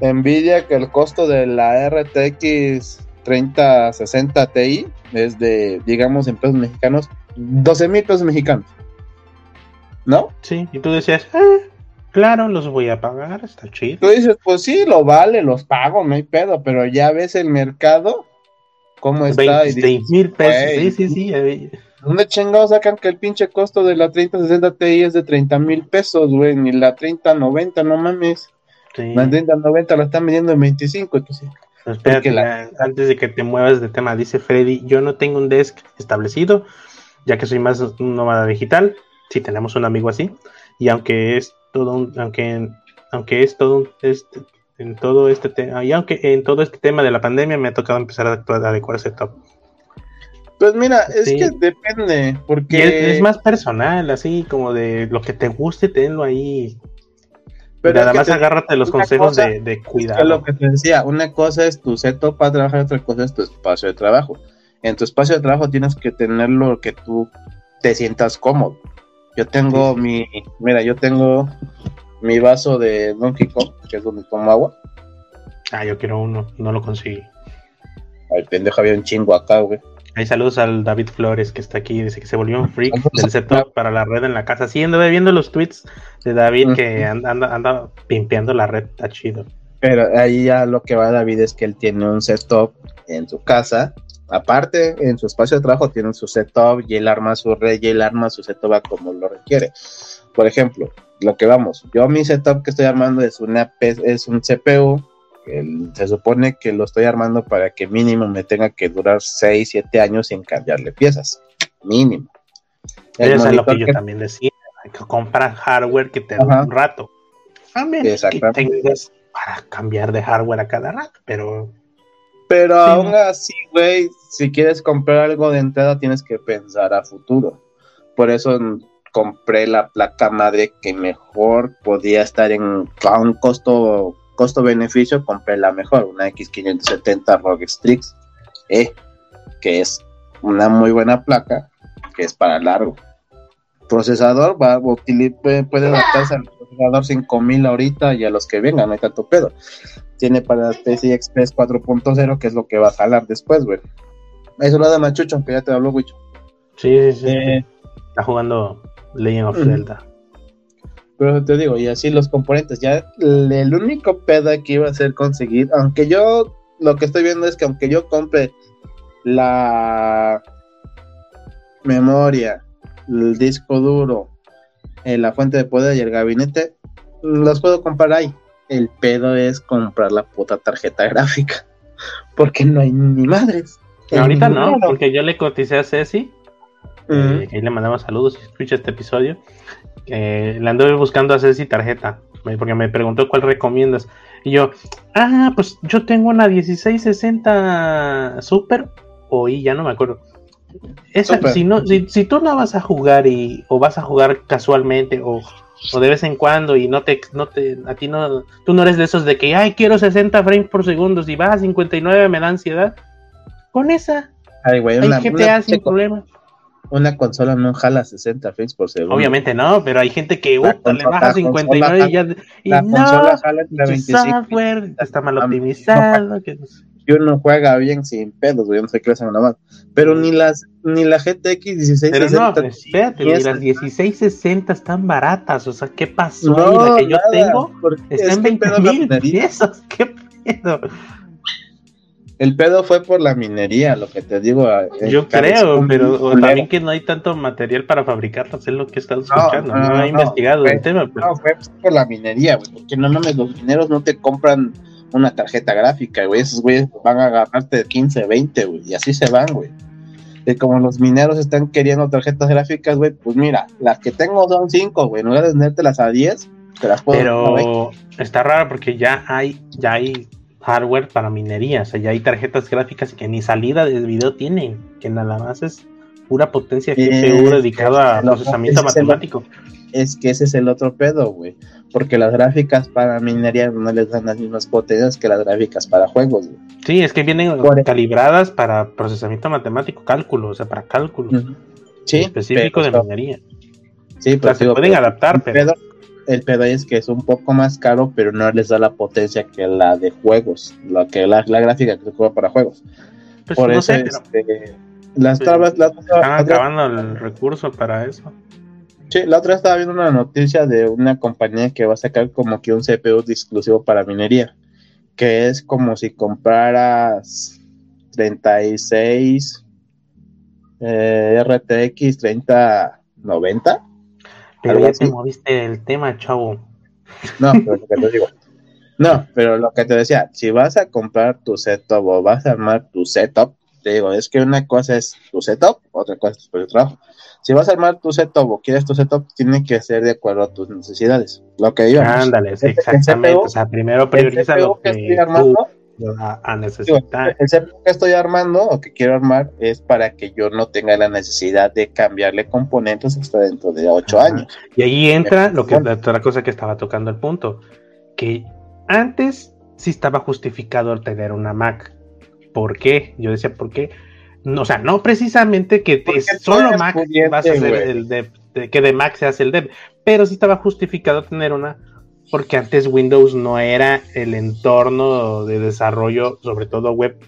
Speaker 3: Nvidia que el costo de la RTX 3060 Ti es de, digamos, en pesos mexicanos, 12 mil pesos mexicanos. ¿No?
Speaker 1: Sí, y tú decías, "Ah, claro, los voy a pagar, está chido.
Speaker 3: Tú dices, pues sí, lo vale, los pago, no hay pedo, pero ya ves el mercado, cómo está. y dices,
Speaker 1: 26 mil pesos. Sí, sí, sí. Eh,
Speaker 3: ¿Dónde chingados sacan que el pinche costo de la 3060 Ti es de 30 mil pesos, güey? Ni la 3090, no mames.
Speaker 1: sí.
Speaker 3: La 3090 la están vendiendo en 25, entonces.
Speaker 1: Pero espérate,
Speaker 3: la-
Speaker 1: ya, antes de que te muevas de tema, dice Freddy, yo no tengo un desk establecido, ya que soy más un nómada digital, si tenemos un amigo así, y aunque es todo un, aunque, aunque es todo un, este, en todo este tema, y aunque en todo este tema de la pandemia me ha tocado empezar a, actuar, a adecuar setup.
Speaker 3: Pues mira, es
Speaker 1: Sí.
Speaker 3: que depende, porque...
Speaker 1: es, es más personal, así como de lo que te guste, tenlo ahí.
Speaker 3: pero
Speaker 1: Nada más
Speaker 3: te-
Speaker 1: agárrate los
Speaker 3: una
Speaker 1: consejos
Speaker 3: cosa
Speaker 1: de, de
Speaker 3: es que
Speaker 1: cuidado.
Speaker 3: lo que te decía, una cosa es tu setup para trabajar, otra cosa es tu espacio de trabajo. En tu espacio de trabajo tienes que tener lo que tú te sientas cómodo. Yo tengo
Speaker 1: Sí,
Speaker 3: mi, mira, yo tengo mi vaso de Donkey Kong, que es donde tomo agua.
Speaker 1: Ah, yo quiero uno, no lo conseguí.
Speaker 3: Ay, pendejo, había un chingo acá, güey.
Speaker 1: Hay saludos al David Flores que está aquí, dice que se volvió un freak del setup para la red en la casa. Sí, anduve viendo los tweets de David que anda, anda, anda pimpeando la red, está chido.
Speaker 3: Pero ahí ya lo que va David es que él tiene un setup en su casa. Aparte, en su espacio de trabajo tiene su setup y él arma su red y él arma su setup a como lo requiere. Por ejemplo, lo que vamos, yo mi setup que estoy armando es una es un CPU. El- se supone que lo estoy armando para que mínimo me tenga que durar 6, 7 años sin cambiarle piezas. Mínimo. El
Speaker 1: Eso es lo que yo también decía, hay que comprar hardware que te dure
Speaker 3: Ajá.
Speaker 1: un rato. Menos que tengas para cambiar de hardware a cada rato, pero
Speaker 3: Pero
Speaker 1: Sí,
Speaker 3: aún
Speaker 1: ¿no?
Speaker 3: así, güey, si quieres comprar algo de entrada tienes que pensar a futuro. Por eso compré la placa madre que mejor podía estar en a un costo costo beneficio, compré la mejor, una X570 ROG Strix E, que es una muy buena placa, que es para largo. Procesador va puede, adaptarse al procesador 5000 ahorita y a los que vengan, no hay tanto pedo tiene para PCI Express 4.0, que es lo que va a jalar después, güey. Eso lo da Machucho, aunque ya te habló, güey.
Speaker 1: sí, sí, sí.
Speaker 3: Eh,
Speaker 1: Está jugando Legend of. Zelda.
Speaker 3: Pero te digo, y así los componentes. Ya el, único pedo que iba a ser conseguir, aunque yo lo que estoy viendo es que aunque yo compre la memoria, el disco duro, eh, la fuente de poder y el gabinete, los puedo comprar ahí. El pedo es comprar la puta tarjeta gráfica. Porque no hay ni madres.
Speaker 1: Ahorita no, porque yo le coticé a Ceci,
Speaker 3: Ujú.
Speaker 1: eh, que ahí le mandamos saludos si escucha este episodio. Eh, le anduve buscando a Ceci tarjeta, eh, porque me preguntó cuál recomiendas. Y yo, ah, pues yo tengo una 1660 Super, o I, ya no me acuerdo. Esa,
Speaker 3: Super.
Speaker 1: si, no, si, si tú la vas a jugar y, o vas a jugar casualmente o, o de vez en cuando y no te, no te, a ti no, tú no eres de esos de que, ay, quiero 60 frames por segundo, si vas a 59 me da ansiedad. Con esa,
Speaker 3: Ay, güey,
Speaker 1: hay
Speaker 3: una,
Speaker 1: GTA
Speaker 3: una-
Speaker 1: sin problema.
Speaker 3: Una consola no jala 60 frames por segundo.
Speaker 1: Obviamente no, pero hay gente que uh, le
Speaker 3: consola-
Speaker 1: baja
Speaker 3: la
Speaker 1: 59 y ya. Y
Speaker 3: La
Speaker 1: no,
Speaker 3: consola jala entre
Speaker 1: tu
Speaker 3: 25 y
Speaker 1: software está mal optimizado. que no sé.
Speaker 3: y uno juega bien sin pedos, güey, no sé qué hacen nada más. Pero ni las ni la GTX 1660
Speaker 1: Pero no, espérate,
Speaker 3: ni
Speaker 1: las 1660 están baratas. O sea, ¿qué pasó
Speaker 3: No,
Speaker 1: ahí? La que yo
Speaker 3: nada,
Speaker 1: tengo está
Speaker 3: es
Speaker 1: en
Speaker 3: que el
Speaker 1: 20
Speaker 3: pedo es la
Speaker 1: mil pesos. ¿Qué pedo?
Speaker 3: El pedo fue por la minería, lo que te digo. eh,
Speaker 1: Yo creo, pero
Speaker 3: culero.
Speaker 1: también que no hay tanto material para fabricarlas, es lo que estado escuchando. No,
Speaker 3: no,
Speaker 1: he
Speaker 3: no,
Speaker 1: investigado
Speaker 3: fue-
Speaker 1: el tema, pero
Speaker 3: No, fue por la minería, güey, porque no mames, los mineros no te compran una tarjeta gráfica, güey, esos güeyes van a agarrarte de 15, 20, güey, y así se van, güey. Y como los mineros están queriendo tarjetas gráficas, güey, pues mira, las que tengo son 5, güey, en lugar de vendértelas a 10, te las puedo vender a 20.
Speaker 1: Pero está raro porque ya hay, ya hay hardware para minería, o sea, ya hay tarjetas gráficas que ni salida de video tienen, que nada más es pura potencia
Speaker 3: Eh,
Speaker 1: GPU dedicado a procesamiento
Speaker 3: el-
Speaker 1: matemático.
Speaker 3: Es que ese es el otro pedo, güey, porque las gráficas para minería no les dan las mismas potencias que las gráficas para juegos, güey.
Speaker 1: Sí, es que vienen
Speaker 3: Por-
Speaker 1: calibradas para procesamiento matemático, cálculo, o sea, para cálculo
Speaker 3: Sí,
Speaker 1: específico
Speaker 3: pero-
Speaker 1: de minería.
Speaker 3: Sí,
Speaker 1: O sea,
Speaker 3: pero
Speaker 1: se pueden
Speaker 3: pero
Speaker 1: adaptar, pero
Speaker 3: el pedo es que es un poco más caro, pero no les da la potencia que la de juegos, la que la, la gráfica que se juega para juegos.
Speaker 1: pues,
Speaker 3: Por
Speaker 1: no
Speaker 3: eso
Speaker 1: sé,
Speaker 3: este, las otra-
Speaker 1: están acabando el recurso para eso.
Speaker 3: sí, la otra estaba viendo una noticia de una compañía que va a sacar como que un CPU exclusivo para minería, que es como si compraras 36 eh, RTX 3090.
Speaker 1: Pero ya te moviste el tema, chavo.
Speaker 3: No, pero lo que te digo. No, pero lo que te decía, si vas a comprar tu setup o vas a armar tu setup, te digo, es que una cosa es tu setup, otra cosa es tu trabajo. Si vas a armar tu setup o quieres tu setup, tiene que ser de acuerdo a tus necesidades. Lo que digamos.
Speaker 1: Ándale, sí,
Speaker 3: el
Speaker 1: exactamente. O sea, primero prioriza lo
Speaker 3: que
Speaker 1: que
Speaker 3: estoy armando,
Speaker 1: a necesitar.
Speaker 3: el CPU que estoy armando o que quiero armar es para que yo no tenga la necesidad de cambiarle componentes hasta dentro de ocho
Speaker 1: Ajá.
Speaker 3: años.
Speaker 1: Y ahí entra lo que la otra cosa que estaba tocando el punto, que antes sí estaba justificado el tener una Mac. ¿Por qué? Yo decía, ¿por qué? No, o sea, no precisamente que solo Mac
Speaker 3: pudiente,
Speaker 1: vas a hacer el dev, de- que de Mac se hace el dev, pero sí estaba justificado tener una porque antes Windows no era el entorno de desarrollo, sobre todo web,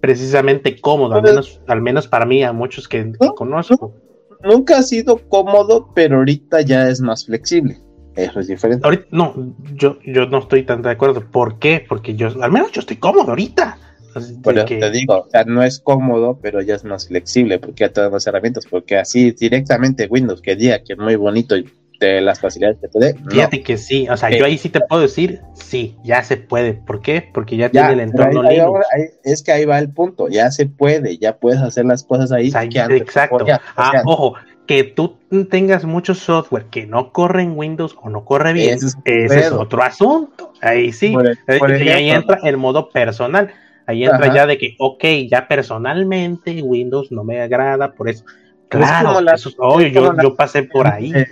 Speaker 1: precisamente cómodo, al menos, al menos para mí, a muchos que
Speaker 3: ¿No?
Speaker 1: conozco.
Speaker 3: Nunca ha sido cómodo, pero ahorita ya es más flexible. Eso es diferente.
Speaker 1: Ahorita, no, yo, yo no estoy tan de acuerdo. ¿Por qué? Porque yo, al menos yo estoy cómodo ahorita.
Speaker 3: Eso
Speaker 1: que-
Speaker 3: te digo, o sea, no es cómodo, pero ya es más flexible, porque ya te dan más herramientas, porque así directamente Windows, que diga que es muy bonito y te las facilidades que te dé, no.
Speaker 1: Fíjate que sí, o sea,
Speaker 3: Eh.
Speaker 1: yo ahí sí te puedo decir, sí, ya se puede. ¿Por qué? Porque ya,
Speaker 3: Ya,
Speaker 1: tiene el entorno
Speaker 3: ahí- ahí
Speaker 1: Linux.
Speaker 3: ahora- ahí- es que ahí va el punto, ya se puede, ya puedes hacer las cosas ahí
Speaker 1: O sea,
Speaker 3: que antes no
Speaker 1: exacto. Ah, ojo, que tú tengas mucho software que no corre en Windows o no corre bien,
Speaker 3: Ese
Speaker 1: ese
Speaker 3: es
Speaker 1: otro asunto. Ahí sí.
Speaker 3: Por-
Speaker 1: Eh,
Speaker 3: por
Speaker 1: y ahí entra el modo personal. Ahí entra
Speaker 3: Ajá.
Speaker 1: ya de que, ok, ya personalmente Windows no me agrada, por eso.
Speaker 3: Es
Speaker 1: Claro,
Speaker 3: como la-
Speaker 1: eso es yo,
Speaker 3: la-
Speaker 1: yo pasé por ahí.
Speaker 3: Eh,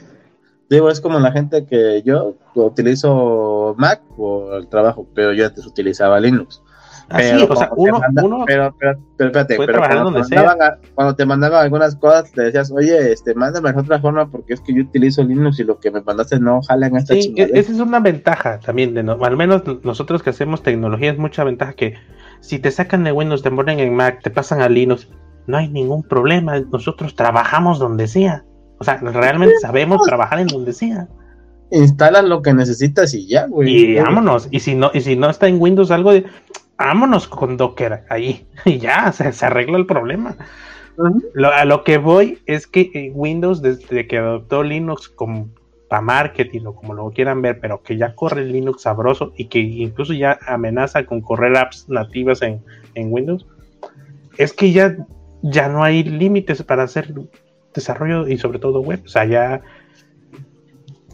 Speaker 3: digo, es como la gente que yo utilizo Mac por el trabajo, pero yo antes utilizaba Linux.
Speaker 1: Así,
Speaker 3: Pero
Speaker 1: o sea, uno,
Speaker 3: manda-
Speaker 1: uno
Speaker 3: pero, pero, pero espérate, pero cuando,
Speaker 1: donde
Speaker 3: te mandaban a- cuando te mandaban algunas cosas, te decías, oye, este, mándame de otra forma porque es que yo utilizo Linux y lo que me mandaste no jala en esta
Speaker 1: Sí, e-
Speaker 3: chingadera.
Speaker 1: esa es una ventaja también, de no- al menos nosotros que hacemos tecnología es mucha ventaja que si te sacan de Windows, te ponen en Mac, te pasan a Linux, no hay ningún problema, nosotros trabajamos donde sea. O sea, realmente sabemos trabajar en donde sea.
Speaker 3: Instalas lo que necesitas y ya, güey.
Speaker 1: Y vámonos, y si no, y si no está en Windows algo de vámonos con Docker ahí, y ya, se, se arregla el problema. Lo- a lo que voy es que eh, Windows, desde que adoptó Linux como para marketing o como lo quieran ver, pero que ya corre Linux sabroso y que incluso ya amenaza con correr apps nativas en, en Windows, es que ya, ya no hay límites para hacer desarrollo y sobre todo web. O sea, ya,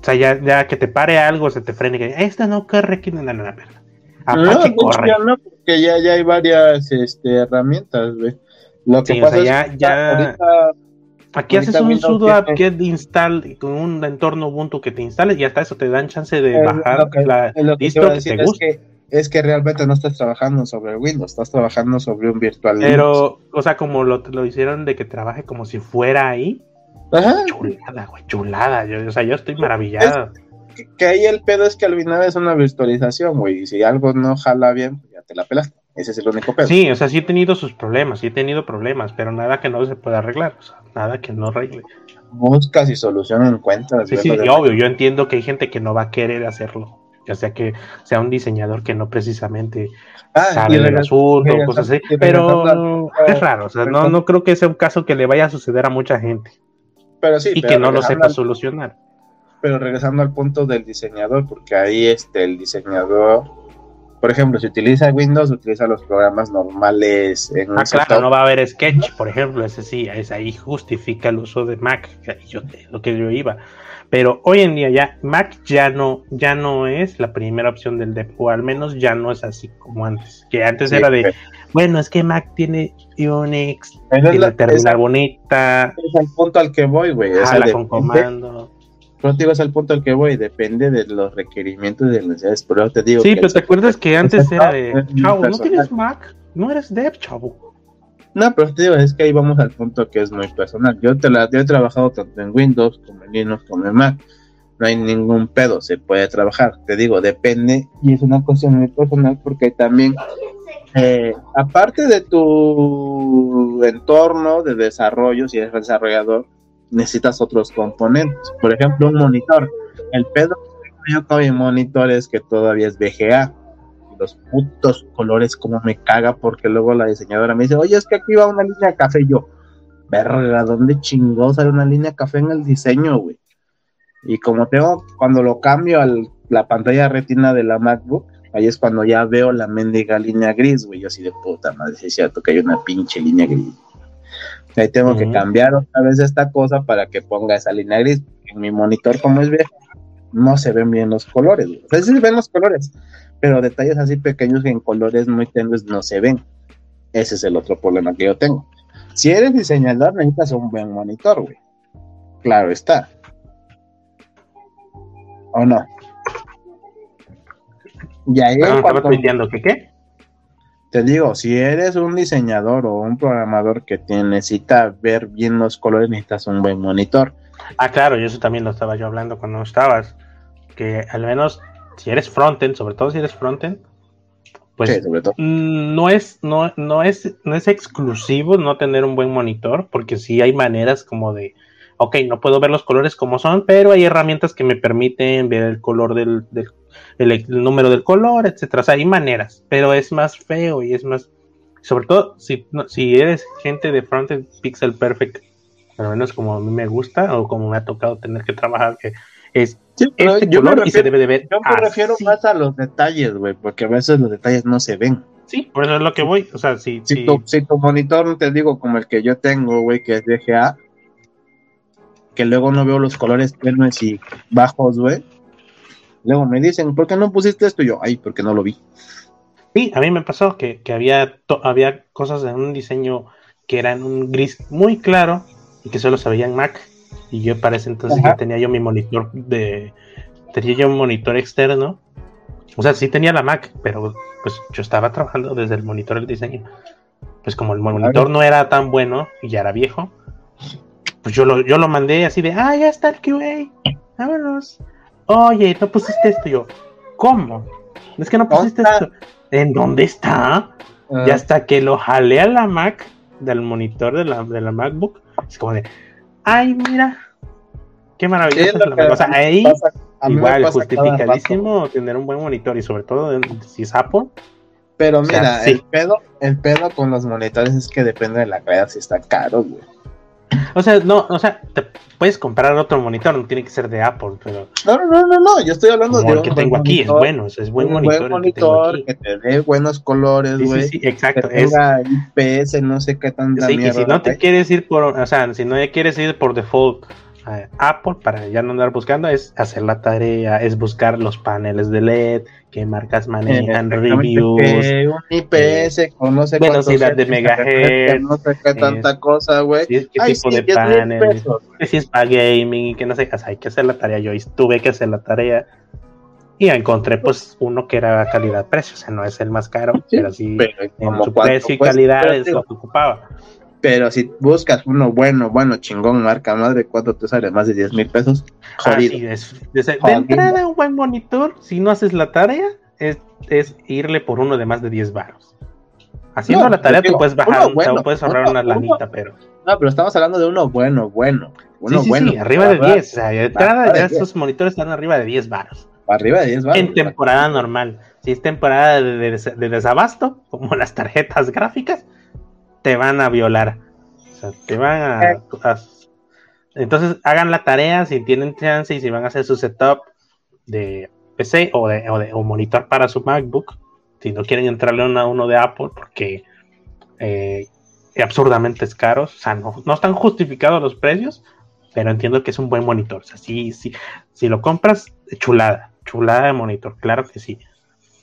Speaker 1: o sea, ya, ya que te pare algo, se te frene, que esta no corre aquí, no, no, no, no.
Speaker 3: No,
Speaker 1: Apache
Speaker 3: de hecho
Speaker 1: corre.
Speaker 3: ya no, porque ya, ya hay varias este, herramientas, güey. Lo que
Speaker 1: Sí, o
Speaker 3: pasa
Speaker 1: sea, ya-
Speaker 3: es que
Speaker 1: ya-
Speaker 3: ahorita
Speaker 1: Aquí haces un sudo
Speaker 3: tiene-
Speaker 1: apt-get install con un entorno Ubuntu que te instales y hasta eso te dan chance de bajar
Speaker 3: que-
Speaker 1: la
Speaker 3: que
Speaker 1: distro que te
Speaker 3: decir es que, es que realmente no estás trabajando sobre Windows, estás trabajando sobre un virtual Linux.
Speaker 1: Pero, o sea, como lo, lo hicieron de que trabaje como si fuera ahí,
Speaker 3: Ajá,
Speaker 1: chulada, güey, chulada. Yo, o sea, yo estoy maravillado.
Speaker 3: que, que ahí el pedo es que al final es una virtualización, güey, y si algo no jala bien, pues ya te la pelaste. Ese es el único pedo.
Speaker 1: Sí, o sea, sí he tenido sus problemas, sí he tenido problemas, pero nada que no se pueda arreglar, o sea, nada que no arregle.
Speaker 3: Buscas y solución encuentras.
Speaker 1: Sí, sí, y obvio, yo entiendo que hay gente que no va a querer hacerlo, ya sea que sea un diseñador que no precisamente
Speaker 3: Ah,
Speaker 1: sabe del asunto, cosas así, pero es raro, o sea, no, no creo que sea un caso que le vaya a suceder a mucha gente
Speaker 3: pero sí,
Speaker 1: y
Speaker 3: pero
Speaker 1: que no lo sepa
Speaker 3: al-
Speaker 1: solucionar.
Speaker 3: pero regresando al punto del diseñador, porque ahí este, el diseñador, por ejemplo, si utiliza Windows, utiliza los programas normales en
Speaker 1: Ah, claro,
Speaker 3: setup.
Speaker 1: no va a haber Sketch, por ejemplo, ese sí, es ahí justifica el uso de Mac, yo, lo que yo iba. Pero hoy en día ya Mac ya no, ya no es la primera opción del dev, o al menos ya no es así como antes. Que antes
Speaker 3: Sí,
Speaker 1: era de, bueno, es que Mac tiene Unix, tiene
Speaker 3: la-
Speaker 1: terminal bonita,
Speaker 3: es el punto al que voy, güey.
Speaker 1: Con comando.
Speaker 3: Pero te digo, es el punto al que voy, depende de los requerimientos de las necesidades. Pero te digo
Speaker 1: Sí,
Speaker 3: que
Speaker 1: pero te acuerdas que antes era de, chavo, ¿no tienes Mac? No eres dev, chavo.
Speaker 3: No, pero te digo, es que ahí vamos al punto que es muy personal. Yo, te la, yo he trabajado tanto en Windows como en Linux como en Mac. No hay ningún pedo, se puede trabajar. Te digo, depende y es una cuestión muy personal porque también, eh, aparte de tu entorno de desarrollo, si eres desarrollador, necesitas otros componentes. Por ejemplo, un monitor. El pedo que yo con mi monitor es que todavía es VGA los putos colores como me caga porque luego la diseñadora me dice, oye, es que aquí va una línea café y yo, verga, ¿dónde chingó sale una línea café en el diseño, güey? Y como tengo, cuando lo cambio a la pantalla retina de la MacBook, ahí es cuando ya veo la mendiga línea gris, güey, yo así de puta madre, es cierto que hay una pinche línea gris. Ahí tengo que cambiar otra vez esta cosa para que ponga esa línea gris. En mi monitor, como es viejo, no se ven bien los colores, güey. O sea, sí se ven los colores, pero detalles así pequeños que en colores muy tenues no se ven. Ese es el otro problema que yo tengo. Si eres diseñador, necesitas un buen monitor, güey. Claro está. ¿O no? Y ahí
Speaker 1: Ah,
Speaker 3: en
Speaker 1: estaba
Speaker 3: cuanto-
Speaker 1: tuiteando que qué.
Speaker 3: te digo, si eres un diseñador o un programador que te necesita ver bien los colores, necesitas un buen monitor.
Speaker 1: Ah, claro, y eso también lo estaba yo hablando cuando estabas. Que al menos si eres frontend, sobre todo si eres frontend, pues
Speaker 3: Sí, sobre todo.
Speaker 1: mm, no es, no, no es, no es exclusivo no tener un buen monitor, porque sí hay maneras como de, ok, no puedo ver los colores como son, pero hay herramientas que me permiten ver el color del, del el, el número del color, etcétera. O sea, hay maneras, pero es más feo y es más, sobre todo si, no- si eres gente de frontend pixel perfect, al menos como a mí me gusta o como me ha tocado tener que trabajar, que es
Speaker 3: Sí, pero
Speaker 1: este
Speaker 3: yo me
Speaker 1: color y se
Speaker 3: refiero-
Speaker 1: debe de ver
Speaker 3: Yo me refiero más a los detalles, güey, porque a veces los detalles no se ven.
Speaker 1: Sí, por eso es lo que voy. O sea, si,
Speaker 3: Si,
Speaker 1: si-
Speaker 3: tu, si tu monitor, te digo como el que yo tengo, güey, que es VGA, que luego no veo los colores tenues y bajos, güey. Luego me dicen, ¿por qué no pusiste esto? Y yo, ay, porque no lo vi.
Speaker 1: Sí, a mí me pasó que, que había, había cosas en un diseño que eran un gris muy claro y que solo se veía en Mac. Y yo para ese entonces
Speaker 3: Ajá.
Speaker 1: ya tenía yo mi monitor de. Tenía yo un monitor externo. O sea, sí tenía la Mac, pero pues yo estaba trabajando desde el monitor del diseño. Pues como el monitor no era tan bueno y ya era viejo, pues yo lo, yo lo mandé así de, ah, ya está el QA, vámonos. Oye, no pusiste esto Y yo. ¿Cómo? Es que no pusiste esto. ¿En dónde está?
Speaker 3: Ah,
Speaker 1: Y hasta que lo jalé a la Mac, del monitor de la, de la MacBook, es como de, ay, mira, qué
Speaker 3: Sí,
Speaker 1: Mac". O sea, ahí
Speaker 3: pasa-
Speaker 1: igual justificadísimo tener un buen monitor y sobre todo si es Apple.
Speaker 3: Pero
Speaker 1: O sea,
Speaker 3: mira,
Speaker 1: sí.
Speaker 3: el pedo, el pedo con los monitores es que depende de la calidad si está caro, güey.
Speaker 1: O sea, no, o sea, te puedes comprar otro monitor, no tiene que ser de Apple, pero
Speaker 3: No, no, no, no, yo estoy hablando
Speaker 1: como
Speaker 3: de
Speaker 1: el que tengo aquí es
Speaker 3: monitor,
Speaker 1: bueno, o sea, es buen monitor.
Speaker 3: buen
Speaker 1: que
Speaker 3: monitor
Speaker 1: aquí.
Speaker 3: que te dé buenos colores,
Speaker 1: Sí,
Speaker 3: güey.
Speaker 1: sí, sí,
Speaker 3: que
Speaker 1: exacto. Es,
Speaker 3: tenga IPS, no sé qué tanta
Speaker 1: Sí, que
Speaker 3: mierda.
Speaker 1: si no te quieres ir por, o sea, si no quieres ir por default a Apple para ya no andar buscando, es hacer la tarea, es buscar los paneles de LED, qué marcas manejan, reviews,
Speaker 3: un IPS con no sé
Speaker 1: velocidad de
Speaker 3: hertz,
Speaker 1: megahertz,
Speaker 3: que no sé qué tanta cosa, güey.
Speaker 1: qué, qué
Speaker 3: Ay,
Speaker 1: tipo
Speaker 3: sí,
Speaker 1: de
Speaker 3: 10,000
Speaker 1: panel,
Speaker 3: pesos.
Speaker 1: que si es para gaming, que no sé, o sea, hay que hacer la tarea. Yo tuve que hacer la tarea y encontré pues uno que era calidad-precio, o sea, no es el más caro,
Speaker 3: Sí,
Speaker 1: pero sí
Speaker 3: Pero,
Speaker 1: en su precio y calidad es lo que ocupaba.
Speaker 3: Pero si buscas uno bueno, bueno, chingón, marca madre, ¿cuánto te sale? ¿Más de 10 mil pesos? Jodido.
Speaker 1: Así es. De, de
Speaker 3: Jodido.
Speaker 1: entrada, un buen monitor, si no haces la tarea, es, es irle por uno de más de 10 baros. Haciendo
Speaker 3: No,
Speaker 1: la tarea,
Speaker 3: digo,
Speaker 1: tú puedes bajar,
Speaker 3: uno
Speaker 1: un-
Speaker 3: bueno,
Speaker 1: puedes ahorrar
Speaker 3: uno-
Speaker 1: una
Speaker 3: uno-
Speaker 1: lanita, pero.
Speaker 3: No, pero estamos hablando de uno bueno, bueno. Uno
Speaker 1: sí, sí,
Speaker 3: bueno.
Speaker 1: sí, arriba de
Speaker 3: ¿verdad?
Speaker 1: 10. O sea, de entrada, ya
Speaker 3: 10.
Speaker 1: estos monitores están arriba de 10 baros.
Speaker 3: Arriba de 10 baros.
Speaker 1: en temporada normal. Si es temporada de desabasto, como las tarjetas gráficas, te van a violar. O sea, te van a, a- Entonces, hagan la tarea si tienen chance y si van a hacer su setup de PC o de, o de- o monitor para su MacBook. Si no quieren entrarle a uno de Apple porque eh, absurdamente es caro. O sea, no, no están justificados los precios, pero entiendo que es un buen monitor. O sea, sí, sí, si lo compras, chulada, chulada de monitor, claro que sí,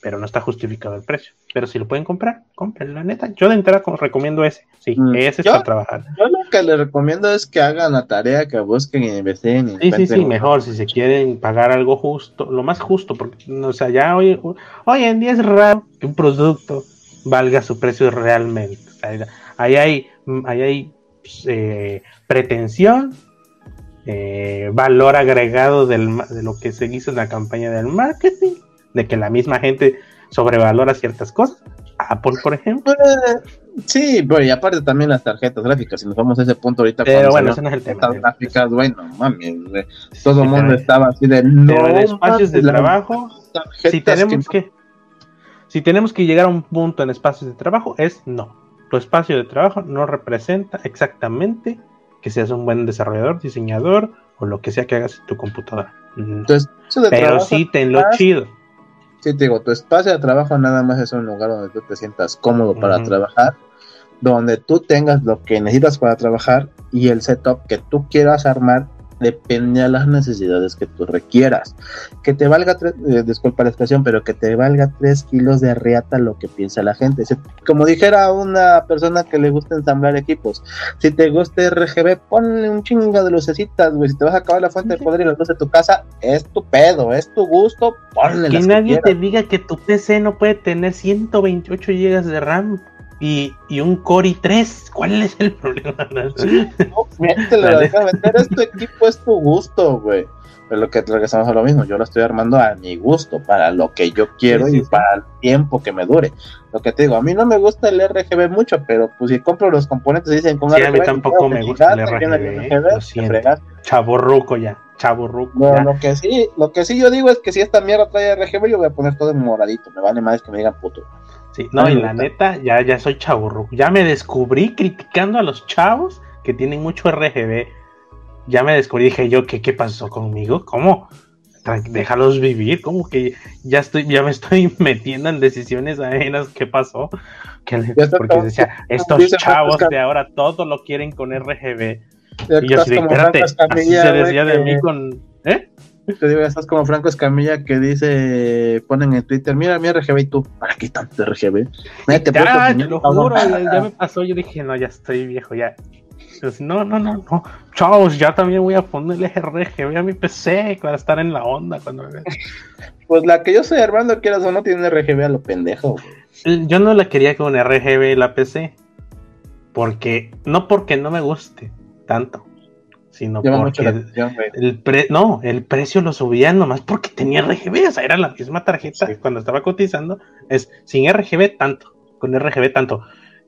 Speaker 1: pero no está justificado el precio. Pero si lo pueden comprar, compren, la neta. Yo de entrada como recomiendo ese, sí,
Speaker 3: Mm,
Speaker 1: ese es
Speaker 3: yo-
Speaker 1: para trabajar.
Speaker 3: Yo lo que les recomiendo es que hagan la tarea, que busquen y investiguen. y
Speaker 1: Sí, sí, sí, mejor si se quieren pagar algo justo, lo más justo, porque, o sea, ya hoy, hoy en día es raro que un producto valga su precio realmente. O sea, ahí hay, ahí hay pues, eh, pretensión, eh, valor agregado del, de lo que se hizo en la campaña del marketing, de que la misma gente sobrevalora ciertas cosas. Apple, por ejemplo.
Speaker 3: Eh, Sí, pero y aparte también las tarjetas gráficas, si nos vamos a ese punto ahorita.
Speaker 1: Pero bueno, ese no es el tema.
Speaker 3: tarjetas gráficas, bueno, güey, todo el mundo estaba así de no.
Speaker 1: pero en espacios de
Speaker 3: las
Speaker 1: trabajo, si tenemos
Speaker 3: que
Speaker 1: si tenemos que llegar a un punto en espacios de trabajo es no tu espacio de trabajo no representa exactamente que seas un buen desarrollador diseñador o lo que sea que hagas en tu computadora Mm,
Speaker 3: Entonces, de
Speaker 1: pero sí tenlo chido
Speaker 3: Sí, te digo, tu espacio de trabajo nada más es un lugar donde tú te sientas cómodo para trabajar, donde tú tengas lo que necesitas para trabajar y el setup que tú quieras armar depende a las necesidades que tú requieras. Que te valga, tres, eh, disculpa la expresión, pero que te valga 3 kilos de riata lo que piensa la gente. Si- como dijera una persona que le gusta ensamblar equipos, si te gusta RGB, ponle un chingo de lucecitas, güey. Si te vas a acabar la fuente de poder y la luz de tu casa, es tu pedo, es tu gusto, ponle
Speaker 1: que
Speaker 3: las
Speaker 1: nadie te diga que tu PC no puede tener 128 GB de RAM y, y un Core i3 ¿cuál es el problema?
Speaker 3: No, métele,
Speaker 1: Dale.
Speaker 3: deja meter es tu equipo, es tu gusto, güey. Pero lo que regresamos a lo mismo, yo lo estoy armando a mi gusto, para lo que yo quiero
Speaker 1: Sí, sí,
Speaker 3: y
Speaker 1: sí.
Speaker 3: para el tiempo que me dure. Lo que te digo, a mí no me gusta el RGB mucho, pero pues si compro los componentes dicen con
Speaker 1: Sí, a mí
Speaker 3: RGB,
Speaker 1: tampoco me gusta el RGB,
Speaker 3: RGB, fregaste.
Speaker 1: Chaborruco ya, chaborruco.
Speaker 3: No,
Speaker 1: ya.
Speaker 3: lo que sí, lo que sí yo digo es que si esta mierda trae RGB, yo voy a poner todo en moradito, me vale más que me digan puto.
Speaker 1: Sí, no, y la neta, ya, ya soy chaburruco. Ya me descubrí criticando a los chavos que tienen mucho RGB. Ya me descubrí, dije yo, ¿qué, qué pasó conmigo? ¿Cómo? Déjalos vivir, como que ya estoy, ya me estoy metiendo en decisiones ajenas, ¿qué pasó? Le- porque decía, estos chavos de ahora todo lo quieren con RGB. Y yo
Speaker 3: como
Speaker 1: espérate, así se decía de mí con... ¿Eh?
Speaker 3: Te digo, ya estás como Franco Escamilla que dice, ponen en Twitter, mira mi RGB y tú, ¿para qué tanto RGB? Nadie te
Speaker 1: Ya, te lo juro, ya, ya me pasó. Yo dije, no, ya estoy viejo, ya. Entonces, no, no, no, no. Chavos, ya también voy a ponerle RGB a mi PC para estar en la onda. Cuando...
Speaker 3: Pues la que yo estoy armando, quieras o no, tiene un RGB a lo pendejo, güey.
Speaker 1: Eh, Yo no la quería con RGB la PC. Porque, no porque no me guste tanto, sino
Speaker 3: Llama mucho
Speaker 1: porque
Speaker 3: atención,
Speaker 1: el pre no, el precio lo subían nomás porque tenía RGB, o sea, era la misma tarjeta
Speaker 3: Sí.
Speaker 1: cuando estaba cotizando, es sin RGB tanto, con RGB tanto.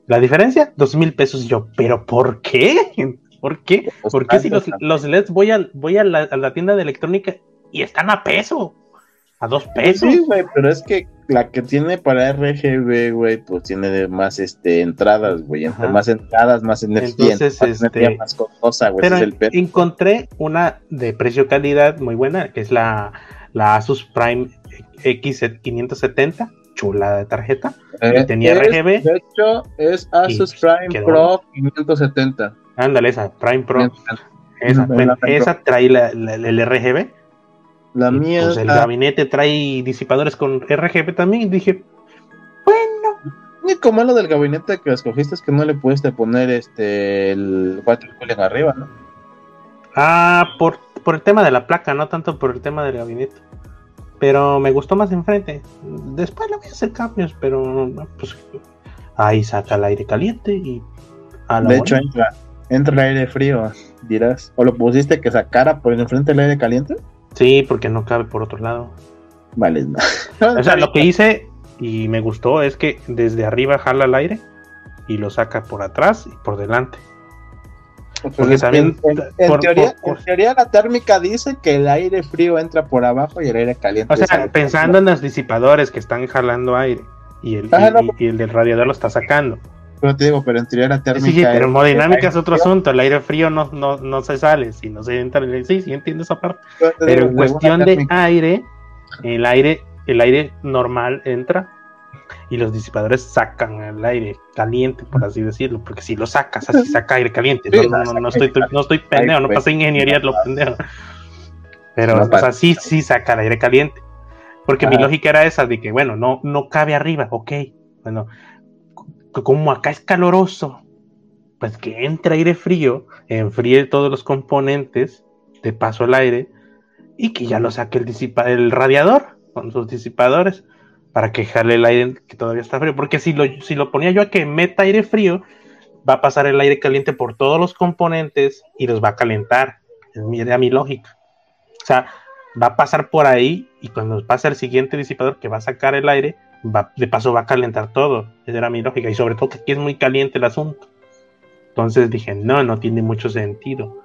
Speaker 1: La diferencia, dos mil pesos Y yo, pero ¿por qué? ¿Por qué?
Speaker 3: Pues,
Speaker 1: ¿Por qué si los, los LEDs voy a, voy a la, a la tienda de electrónica y están a peso? A dos
Speaker 3: Pues
Speaker 1: pesos.
Speaker 3: sí, güey, pero es que la que tiene para RGB, güey, pues tiene más este entradas, güey. Entre
Speaker 1: Ajá.
Speaker 3: más entradas, más energía.
Speaker 1: Entonces,
Speaker 3: más,
Speaker 1: este,
Speaker 3: energía, más costosa, güey.
Speaker 1: Pero
Speaker 3: ese es el pedo.
Speaker 1: encontré una de precio-calidad muy buena, que es la, la Asus Prime X570, chula de tarjeta.
Speaker 3: Eh,
Speaker 1: tenía
Speaker 3: es-
Speaker 1: RGB.
Speaker 3: De hecho, es Asus Prime Pro 570.
Speaker 1: Ándale, esa, Prime Pro.
Speaker 3: 570.
Speaker 1: Esa, bueno, esa trae la- la- el RGB.
Speaker 3: La
Speaker 1: y,
Speaker 3: mía
Speaker 1: pues
Speaker 3: es
Speaker 1: el gabinete trae disipadores con RGB también. Y dije, bueno,
Speaker 3: El único malo del gabinete que escogiste es que no le pudiste poner este el water cooling arriba, ¿no?
Speaker 1: ah, por, por el tema de la placa, no tanto por el tema del gabinete. Pero me gustó más enfrente. Después le voy a hacer cambios, pero pues ahí saca el aire caliente y a la
Speaker 3: De hecho, entra, entra el aire frío, dirás. ¿O lo pusiste que sacara por enfrente el aire caliente?
Speaker 1: Sí, porque no cabe por otro lado.
Speaker 3: Vale, no.
Speaker 1: O sea, lo que hice y me gustó es que desde arriba jala el aire y lo saca por atrás y por delante. porque
Speaker 3: en,
Speaker 1: también,
Speaker 3: en- en
Speaker 1: por-
Speaker 3: teoría,
Speaker 1: por-
Speaker 3: en teoría la térmica dice que el aire frío entra por abajo y el aire caliente
Speaker 1: O sea, pensando en los disipadores que están jalando aire y el, y-
Speaker 3: no,
Speaker 1: y- y el del radiador lo está sacando.
Speaker 3: Pero te digo, pero en teoría la térmica.
Speaker 1: Sí, sí, pero hemodinámica es otro asunto. El aire frío no, no, no se sale, si no se entra. en el- Sí, sí, entiendo esa parte. Pero
Speaker 3: digo,
Speaker 1: en cuestión de aire, el aire, el aire normal entra y los disipadores sacan el aire caliente, por así decirlo, porque si lo sacas así saca aire caliente.
Speaker 3: Sí,
Speaker 1: No, no, no, no estoy, no estoy pendejo, no
Speaker 3: Ay,
Speaker 1: pasa ingeniería lo pendejo. Pero,
Speaker 3: No
Speaker 1: o sea, sí, sí saca el aire caliente. Porque mi lógica era esa de que, bueno, no, no cabe arriba, ok. Bueno, como acá es caloroso, pues que entre aire frío, enfríe todos los componentes, de paso el aire, y que ya lo saque el, radiador con sus disipadores para que jale el aire que todavía está frío. Porque si lo, si lo ponía yo a que meta aire frío, va a pasar el aire caliente por todos los componentes y los va a calentar. Es mi, mi lógica. O sea, va a pasar por ahí y cuando pasa el siguiente disipador que va a sacar el aire, va, de paso va a calentar todo. Esa era mi lógica. Y sobre todo que aquí es muy caliente el asunto. Entonces dije, no, no tiene mucho sentido.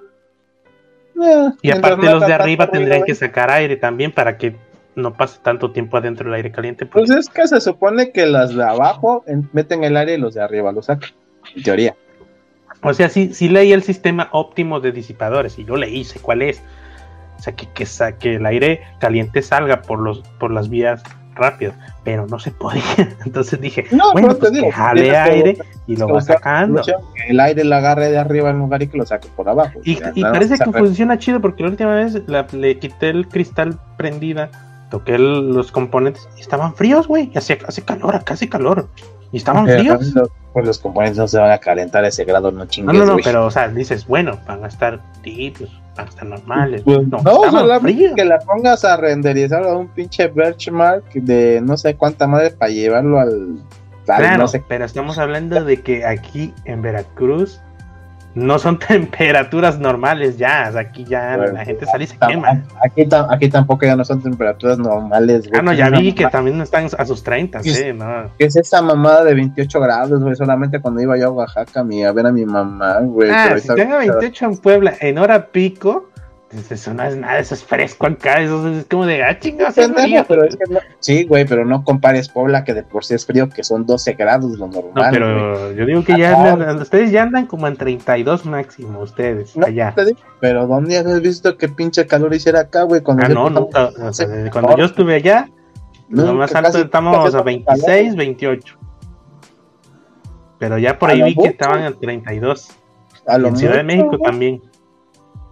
Speaker 3: Eh,
Speaker 1: Y aparte
Speaker 3: no
Speaker 1: los de arriba tendrían que
Speaker 3: ¿eh?
Speaker 1: sacar aire también para que no pase tanto tiempo adentro del aire caliente.
Speaker 3: Pues es que se supone que las de abajo en- meten el aire y los de arriba lo sacan. En teoría.
Speaker 1: O sea, sí, sí leí el sistema óptimo de disipadores y yo leí, sé cuál es. O sea, que, que, que el aire caliente salga por, los, por las vías rápidas, pero no se podía. Entonces dije,
Speaker 3: No,
Speaker 1: bueno,
Speaker 3: pero te
Speaker 1: pues
Speaker 3: digo,
Speaker 1: que jale aire y lo va
Speaker 3: buscar
Speaker 1: sacando.
Speaker 3: El aire lo agarre de arriba en lugar y que lo saque por abajo.
Speaker 1: Y, parece que funciona chido porque la última vez la- le quité el cristal prendida, toqué el- los componentes y estaban fríos, güey. y Hace, hace calor, acá hace calor. Y estaban
Speaker 3: Pero
Speaker 1: fríos.
Speaker 3: los- Pues los componentes no se van a calentar a ese grado, no
Speaker 1: No,
Speaker 3: chingues,
Speaker 1: no, no,
Speaker 3: güey.
Speaker 1: pero o sea, dices, bueno, van a estar tibios, estar normales.
Speaker 3: Pues,
Speaker 1: no,
Speaker 3: no, solamente que la pongas a renderizar a un pinche benchmark de no sé cuánta madre para llevarlo al. al
Speaker 1: Claro,
Speaker 3: no sé
Speaker 1: pero estamos hablando de que aquí en Veracruz no son temperaturas normales ya. o sea, aquí ya
Speaker 3: Bueno,
Speaker 1: la gente sale y se
Speaker 3: tam-
Speaker 1: quema.
Speaker 3: Aquí, tam- aquí tampoco ya no son temperaturas normales, güey.
Speaker 1: Ah, no,
Speaker 3: ¿Qué
Speaker 1: ya vi que también están a sus 30,
Speaker 3: Sí.
Speaker 1: ¿no?
Speaker 3: ¿Qué es esa mamada de 28 grados, güey? Solamente cuando iba yo a Oaxaca a, mi- a ver a mi mamá, güey.
Speaker 1: Ah, si tengo 28 en Puebla en hora pico, pues eso no es nada, eso es fresco acá, eso es como de, ah, chingados, hace
Speaker 3: Pendejo,
Speaker 1: frío.
Speaker 3: pero es que no- Sí, güey, pero no compares Puebla, que de por sí es frío, que son 12 grados lo
Speaker 1: No,
Speaker 3: normal. güey.
Speaker 1: pero yo digo que ya andan, ustedes ya andan como en 32 máximo, ustedes,
Speaker 3: No,
Speaker 1: allá.
Speaker 3: digo, pero ¿dónde has visto qué pinche calor hiciera acá, güey? Cuando
Speaker 1: Ah, no,
Speaker 3: estaba-
Speaker 1: nunca, o sea, desde cuando
Speaker 3: No.
Speaker 1: yo estuve allá, lo más alto estamos a
Speaker 3: todo
Speaker 1: 26,
Speaker 3: calor,
Speaker 1: 28. Pero ya por ahí vi que estaban en 32.
Speaker 3: A lo
Speaker 1: en Ciudad de México
Speaker 3: güey.
Speaker 1: también.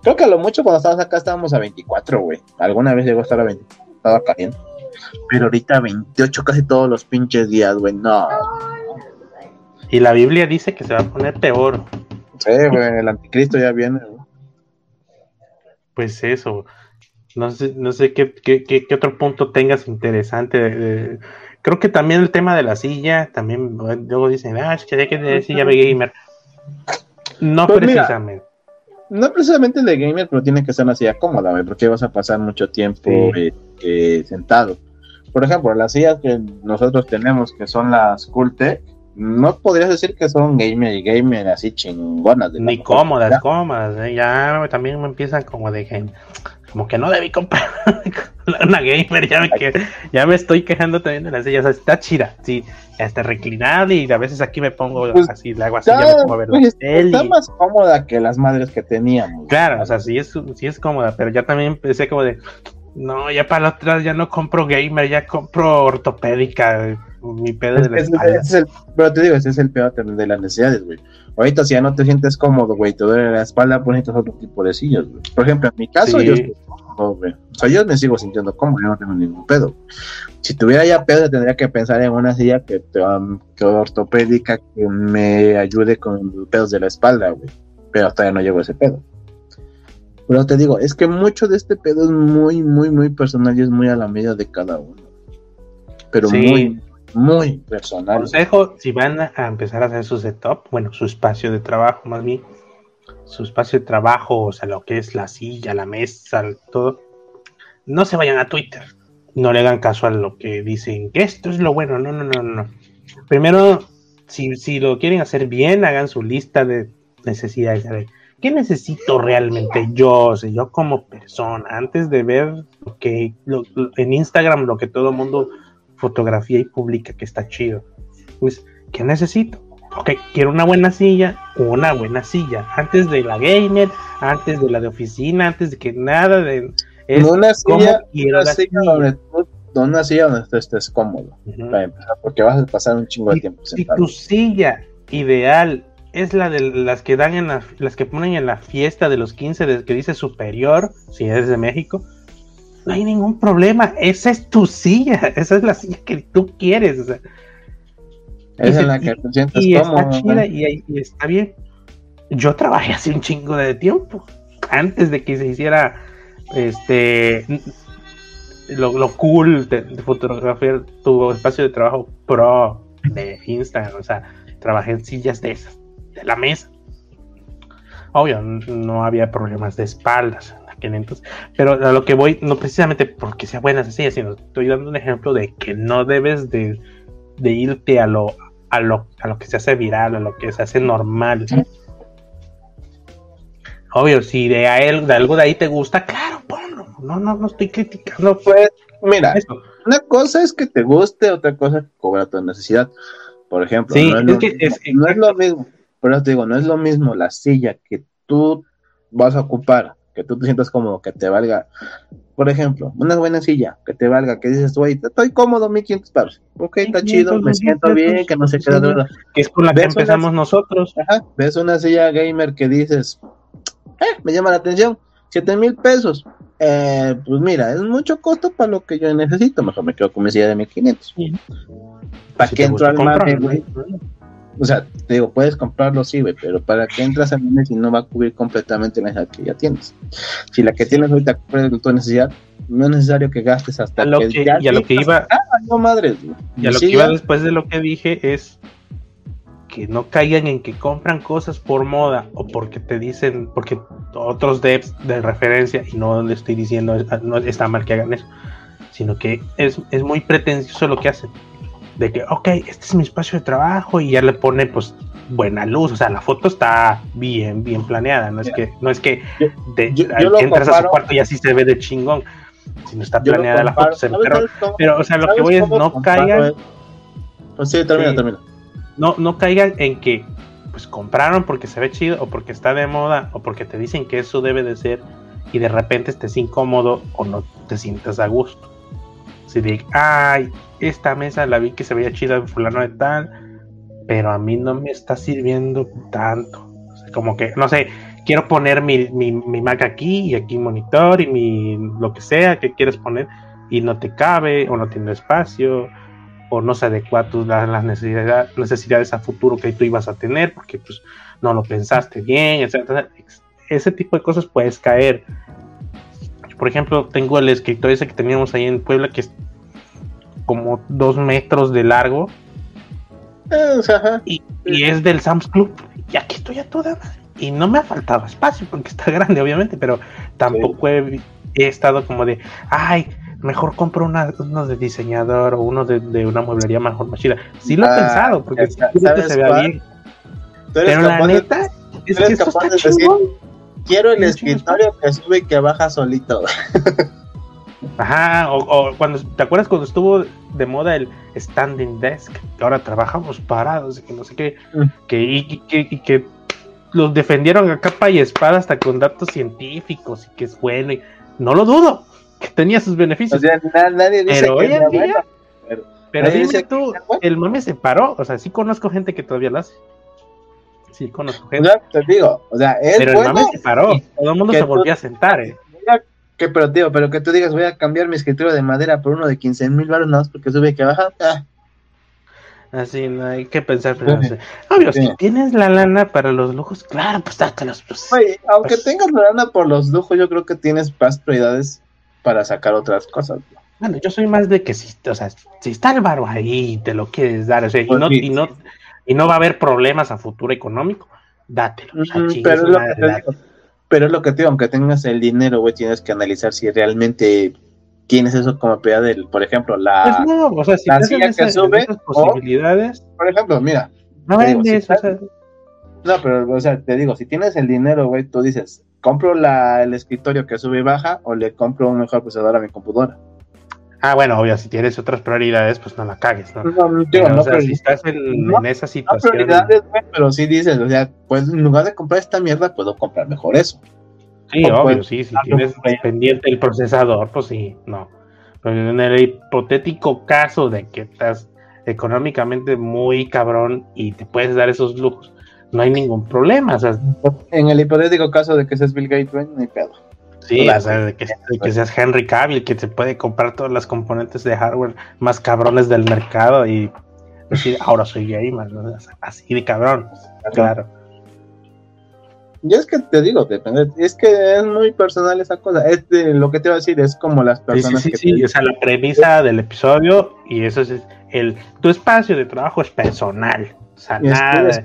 Speaker 3: Creo que a lo mucho cuando estábamos acá estábamos a 24, güey. Alguna vez llegó a estar a 20. Estaba cayendo. Pero ahorita 28 casi todos los pinches días, güey. No.
Speaker 1: Y la Biblia dice que se va a poner peor.
Speaker 3: Sí, güey. El anticristo ya viene, güey.
Speaker 1: Pues eso. No sé, no sé qué, qué, qué, qué otro punto tengas interesante. de- de- Creo que también el tema de la silla, también luego dicen, ah, es que hay que tener silla gamer. No
Speaker 3: Pues mira,
Speaker 1: precisamente.
Speaker 3: No precisamente el de gamer, pero tiene que ser una silla cómoda, güey, porque vas a pasar mucho tiempo
Speaker 1: Sí.
Speaker 3: eh, eh, sentado. Por ejemplo, las sillas que nosotros tenemos, que son las Cooltech, no podrías decir que son gamer y gamer así chingonas. de
Speaker 1: Ni cómodas, cómodas. ¿eh? Ya también me empiezan como de que, como que no debí comprar una gamer. Ya me, que, ya me estoy quejando también de las sillas. O sea, está chida, sí, está reclinable y a veces aquí me pongo
Speaker 3: Pues,
Speaker 1: así, le hago así, ya me
Speaker 3: Está,
Speaker 1: pongo a ver la
Speaker 3: pues,
Speaker 1: tele.
Speaker 3: está más cómoda que las madres que teníamos.
Speaker 1: Claro, o sea, sí es, sí es cómoda, pero ya también empecé como de, no, ya para la otra ya no compro gamer, ya compro ortopédica, mi pedo de la
Speaker 3: Es- el- pero te digo, ese es el peor de las necesidades, güey. Ahorita si ya no te sientes cómodo, güey, te duele la espalda, pues necesitas otro tipo de sillas, güey. Por ejemplo, en mi caso,
Speaker 1: Sí.
Speaker 3: yo estoy cómodo, güey. O sea, yo me sigo sintiendo cómodo, yo no tengo ningún pedo. Si tuviera ya pedo, tendría que pensar en una silla que, um, que ortopédica que me ayude con pedos de la espalda, güey. Pero hasta ya no llego a ese pedo. Pero te digo, es que mucho de este pedo es muy, muy, muy personal y es muy a la medida de cada uno. Pero
Speaker 1: Sí.
Speaker 3: muy, muy personal.
Speaker 1: Consejo, si van a empezar a hacer su setup, bueno, su espacio de trabajo más bien, su espacio de trabajo, o sea, lo que es la silla, la mesa, todo, no se vayan a Twitter, no le hagan caso a lo que dicen, que esto es lo bueno, no, no, no, no. Primero, si, si lo quieren hacer bien, hagan su lista de necesidades. A ver, ¿qué necesito realmente yo, o sea, yo como persona, antes de ver lo que lo- lo- en Instagram lo que todo el mundo fotografía y publica que está chido? Pues, ¿qué necesito? Ok, quiero una buena silla, una buena silla. Antes de la gamer, antes de la de oficina, antes de que nada de... Es
Speaker 3: una
Speaker 1: cómo
Speaker 3: silla,
Speaker 1: quiero
Speaker 3: una
Speaker 1: la
Speaker 3: silla donde tú- una silla donde tú estés cómodo,
Speaker 1: Ujú.
Speaker 3: para empezar, porque vas a pasar un chingo de tiempo
Speaker 1: si
Speaker 3: sentado.
Speaker 1: tu silla ideal es la de las que dan en la- las que ponen en la fiesta de los 15 de, que dice superior, si eres de México, no hay ningún problema. Esa es tu silla, esa es la silla que tú quieres. o sea,
Speaker 3: es la que te sientes
Speaker 1: y
Speaker 3: cómodo.
Speaker 1: está chida y está bien. Yo trabajé hace un chingo de tiempo, antes de que se hiciera este lo, lo cool de, de fotografiar tu espacio de trabajo pro de Instagram, o sea, trabajé en sillas de esas, de la mesa. Obvio, no había problemas de espaldas en aquel entonces, pero a lo que voy, no precisamente porque sea buena esa silla, sino estoy dando un ejemplo de que no debes de, de irte a lo, a lo, a lo que se hace viral, a lo que se hace normal. Obvio, si de, a él, de algo de ahí te gusta, claro, ponlo. No, no, no estoy criticando
Speaker 3: Pues, mira,
Speaker 1: eso.
Speaker 3: una cosa es que te guste, otra cosa es que cobra tu necesidad. Por ejemplo,
Speaker 1: Sí,
Speaker 3: no, es
Speaker 1: es
Speaker 3: lo,
Speaker 1: que es-
Speaker 3: no es lo mismo, pero te digo, no es lo mismo la silla que tú vas a ocupar, que tú te sientas cómodo, que te valga. Por ejemplo, una buena silla que te valga, que dices, güey, estoy cómodo, 1500 pesos. Ok, está
Speaker 1: 1500,
Speaker 3: chido, me siento
Speaker 1: 1500,
Speaker 3: bien, que no se queda duda.
Speaker 1: Que es con la que
Speaker 3: ¿Ves una-
Speaker 1: empezamos nosotros.
Speaker 3: Ajá, ves una silla gamer que dices, eh, me llama la atención, 7 mil pesos. Eh, pues mira, es mucho costo para lo que yo necesito. Mejor me quedo con mi silla de 1500. ¿Para
Speaker 1: Si
Speaker 3: qué entro al mame, güey? O sea, te digo, puedes comprarlo, sí, güey, pero ¿para qué entras al mame si no va a cubrir completamente la necesidad que ya tienes? Si la que tienes ahorita cubre tu necesidad, no es necesario que gastes hasta
Speaker 1: A lo
Speaker 3: que,
Speaker 1: que-
Speaker 3: ya
Speaker 1: y a lo que iba-
Speaker 3: Ah, no madres, güey.
Speaker 1: Y a lo
Speaker 3: Sí,
Speaker 1: que iba después de lo que dije es que no caigan en que compran cosas por moda o porque te dicen, porque otros devs de referencia, y no le estoy diciendo, no está mal que hagan eso, sino que es, es muy pretencioso lo que hacen. De que, ok, este es mi espacio de trabajo y ya le pone pues buena luz, o sea, la foto está bien, bien planeada, no es
Speaker 3: Mira,
Speaker 1: que, no es que de-
Speaker 3: yo- yo lo
Speaker 1: entras a su cuarto y así se ve de chingón, sino está planeada la foto, se ve
Speaker 3: ¿sabes-
Speaker 1: perro.
Speaker 3: sabes cómo-
Speaker 1: pero o sea, lo que voy es no caigan
Speaker 3: eso? Pues sí, termina,
Speaker 1: Sí.
Speaker 3: termina.
Speaker 1: no, no caigan en que pues compraron porque se ve chido o porque está de moda o porque te dicen que eso debe de ser y de repente estés incómodo o no te sientas a gusto. Si de, ay, esta mesa la vi que se veía chida en fulano de tal, pero a mí no me está sirviendo tanto. Como que, no sé, quiero poner mi, mi, mi Mac aquí y aquí monitor y mi lo que sea que quieres poner y no te cabe o no tiene espacio o no se adecua a tus, las necesidades, necesidades a futuro que tú ibas a tener porque pues no lo pensaste bien, etcétera. Ese tipo de cosas puedes caer. Por ejemplo, tengo el escritorio ese que teníamos ahí en Puebla que como dos metros de largo
Speaker 3: ajá.
Speaker 1: y, y es del Sam's Club. Y aquí estoy a toda madre. Y no me ha faltado espacio porque está grande, obviamente, pero tampoco he, he estado como de, ay, mejor compro una, uno de diseñador o uno de, de una mueblería mejor más chida. Sí lo he
Speaker 3: Ah,
Speaker 1: pensado, porque sí,
Speaker 3: ¿sabes
Speaker 1: se vea bien. Pero la
Speaker 3: de-
Speaker 1: neta, es que está
Speaker 3: de decir. Quiero el escritorio que sube y que baja solito.
Speaker 1: Ajá, o, o cuando, ¿te acuerdas cuando estuvo de moda el standing desk? Que ahora trabajamos parados y que no sé qué,
Speaker 3: Mm.
Speaker 1: que, y, y que, y que los defendieron a capa y espada hasta con datos científicos y que es bueno y no lo dudo, que tenía sus
Speaker 3: O
Speaker 1: beneficios.
Speaker 3: sea, na- nadie dice
Speaker 1: Pero
Speaker 3: que
Speaker 1: hoy en
Speaker 3: sea
Speaker 1: día,
Speaker 3: bueno, pero-
Speaker 1: pero dime
Speaker 3: dice
Speaker 1: tú,
Speaker 3: sea
Speaker 1: el mame se paró, o sea, sí conozco gente que todavía lo hace. Sí conozco
Speaker 3: o
Speaker 1: gente,
Speaker 3: sea, te digo, o sea, es
Speaker 1: pero el mame se paró, todo el mundo se volvió a sentar, eh.
Speaker 3: Que pero tío, pero que tú digas voy a cambiar mi escritorio de madera por uno de 15 mil baros nada más porque sube que baja. Ah,
Speaker 1: Así, no hay que pensar primero.
Speaker 3: Sí.
Speaker 1: Obvio,
Speaker 3: Sí.
Speaker 1: si tienes la lana para los lujos, claro, pues sácalos. Pues.
Speaker 3: Oye, aunque
Speaker 1: Pues-
Speaker 3: tengas la lana por los lujos, yo creo que tienes más prioridades para sacar otras cosas.
Speaker 1: Bueno, yo soy más de que si, o sea, si está el varo ahí y te lo quieres dar, o sea, y,
Speaker 3: Pues
Speaker 1: no,
Speaker 3: sí.
Speaker 1: y, no, y no va a haber problemas a futuro económico, dátelo. o sea,
Speaker 3: pero, es lo
Speaker 1: madre,
Speaker 3: que te digo, pero es lo que te digo, aunque tengas el dinero, güey, tienes que analizar si realmente tienes eso como prioridad del, por ejemplo, la...
Speaker 1: Pues no, o sea, si
Speaker 3: la silla que
Speaker 1: esa-
Speaker 3: sube,
Speaker 1: esas
Speaker 3: o-
Speaker 1: posibilidades,
Speaker 3: Por ejemplo, mira,
Speaker 1: no
Speaker 3: digo, si
Speaker 1: o sea,
Speaker 3: No, pero, o sea, te digo, si tienes el dinero, güey, tú dices, ¿compro la, el escritorio que sube y baja o le compro un mejor procesador a mi computadora?
Speaker 1: Ah, bueno, obvio, si tienes otras prioridades, pues no la cagues, ¿no?
Speaker 3: No, digo,
Speaker 1: Pero,
Speaker 3: no,
Speaker 1: o sea, si estás en,
Speaker 3: no,
Speaker 1: en esa
Speaker 3: no
Speaker 1: situación,
Speaker 3: prioridades, güey, pero sí dices, o sea, pues en lugar de comprar esta mierda, puedo comprar mejor eso.
Speaker 1: Sí,
Speaker 3: O
Speaker 1: obvio,
Speaker 3: pues,
Speaker 1: sí, si tienes pendiente el procesador, pues sí, no. Pero en el hipotético caso de que estás económicamente muy cabrón y te puedes dar esos lujos, no hay ningún problema, o sea,
Speaker 3: En el hipotético caso de que seas Bill Gates, no hay pedo.
Speaker 1: Sí, o sea, de que, que seas Henry Cavill, que se puede comprar todas las componentes de hardware más cabrones del mercado y decir, ahora soy gamer, así de cabrón, claro.
Speaker 3: Y es que te digo, depende, es que es muy personal esa cosa. Es de, lo que te iba a decir, es como las
Speaker 1: Sí, sí,
Speaker 3: personas
Speaker 1: sí,
Speaker 3: que
Speaker 1: sí,
Speaker 3: te-
Speaker 1: o sea, la premisa del episodio y eso es el, tu espacio de trabajo es personal, o sea, nada,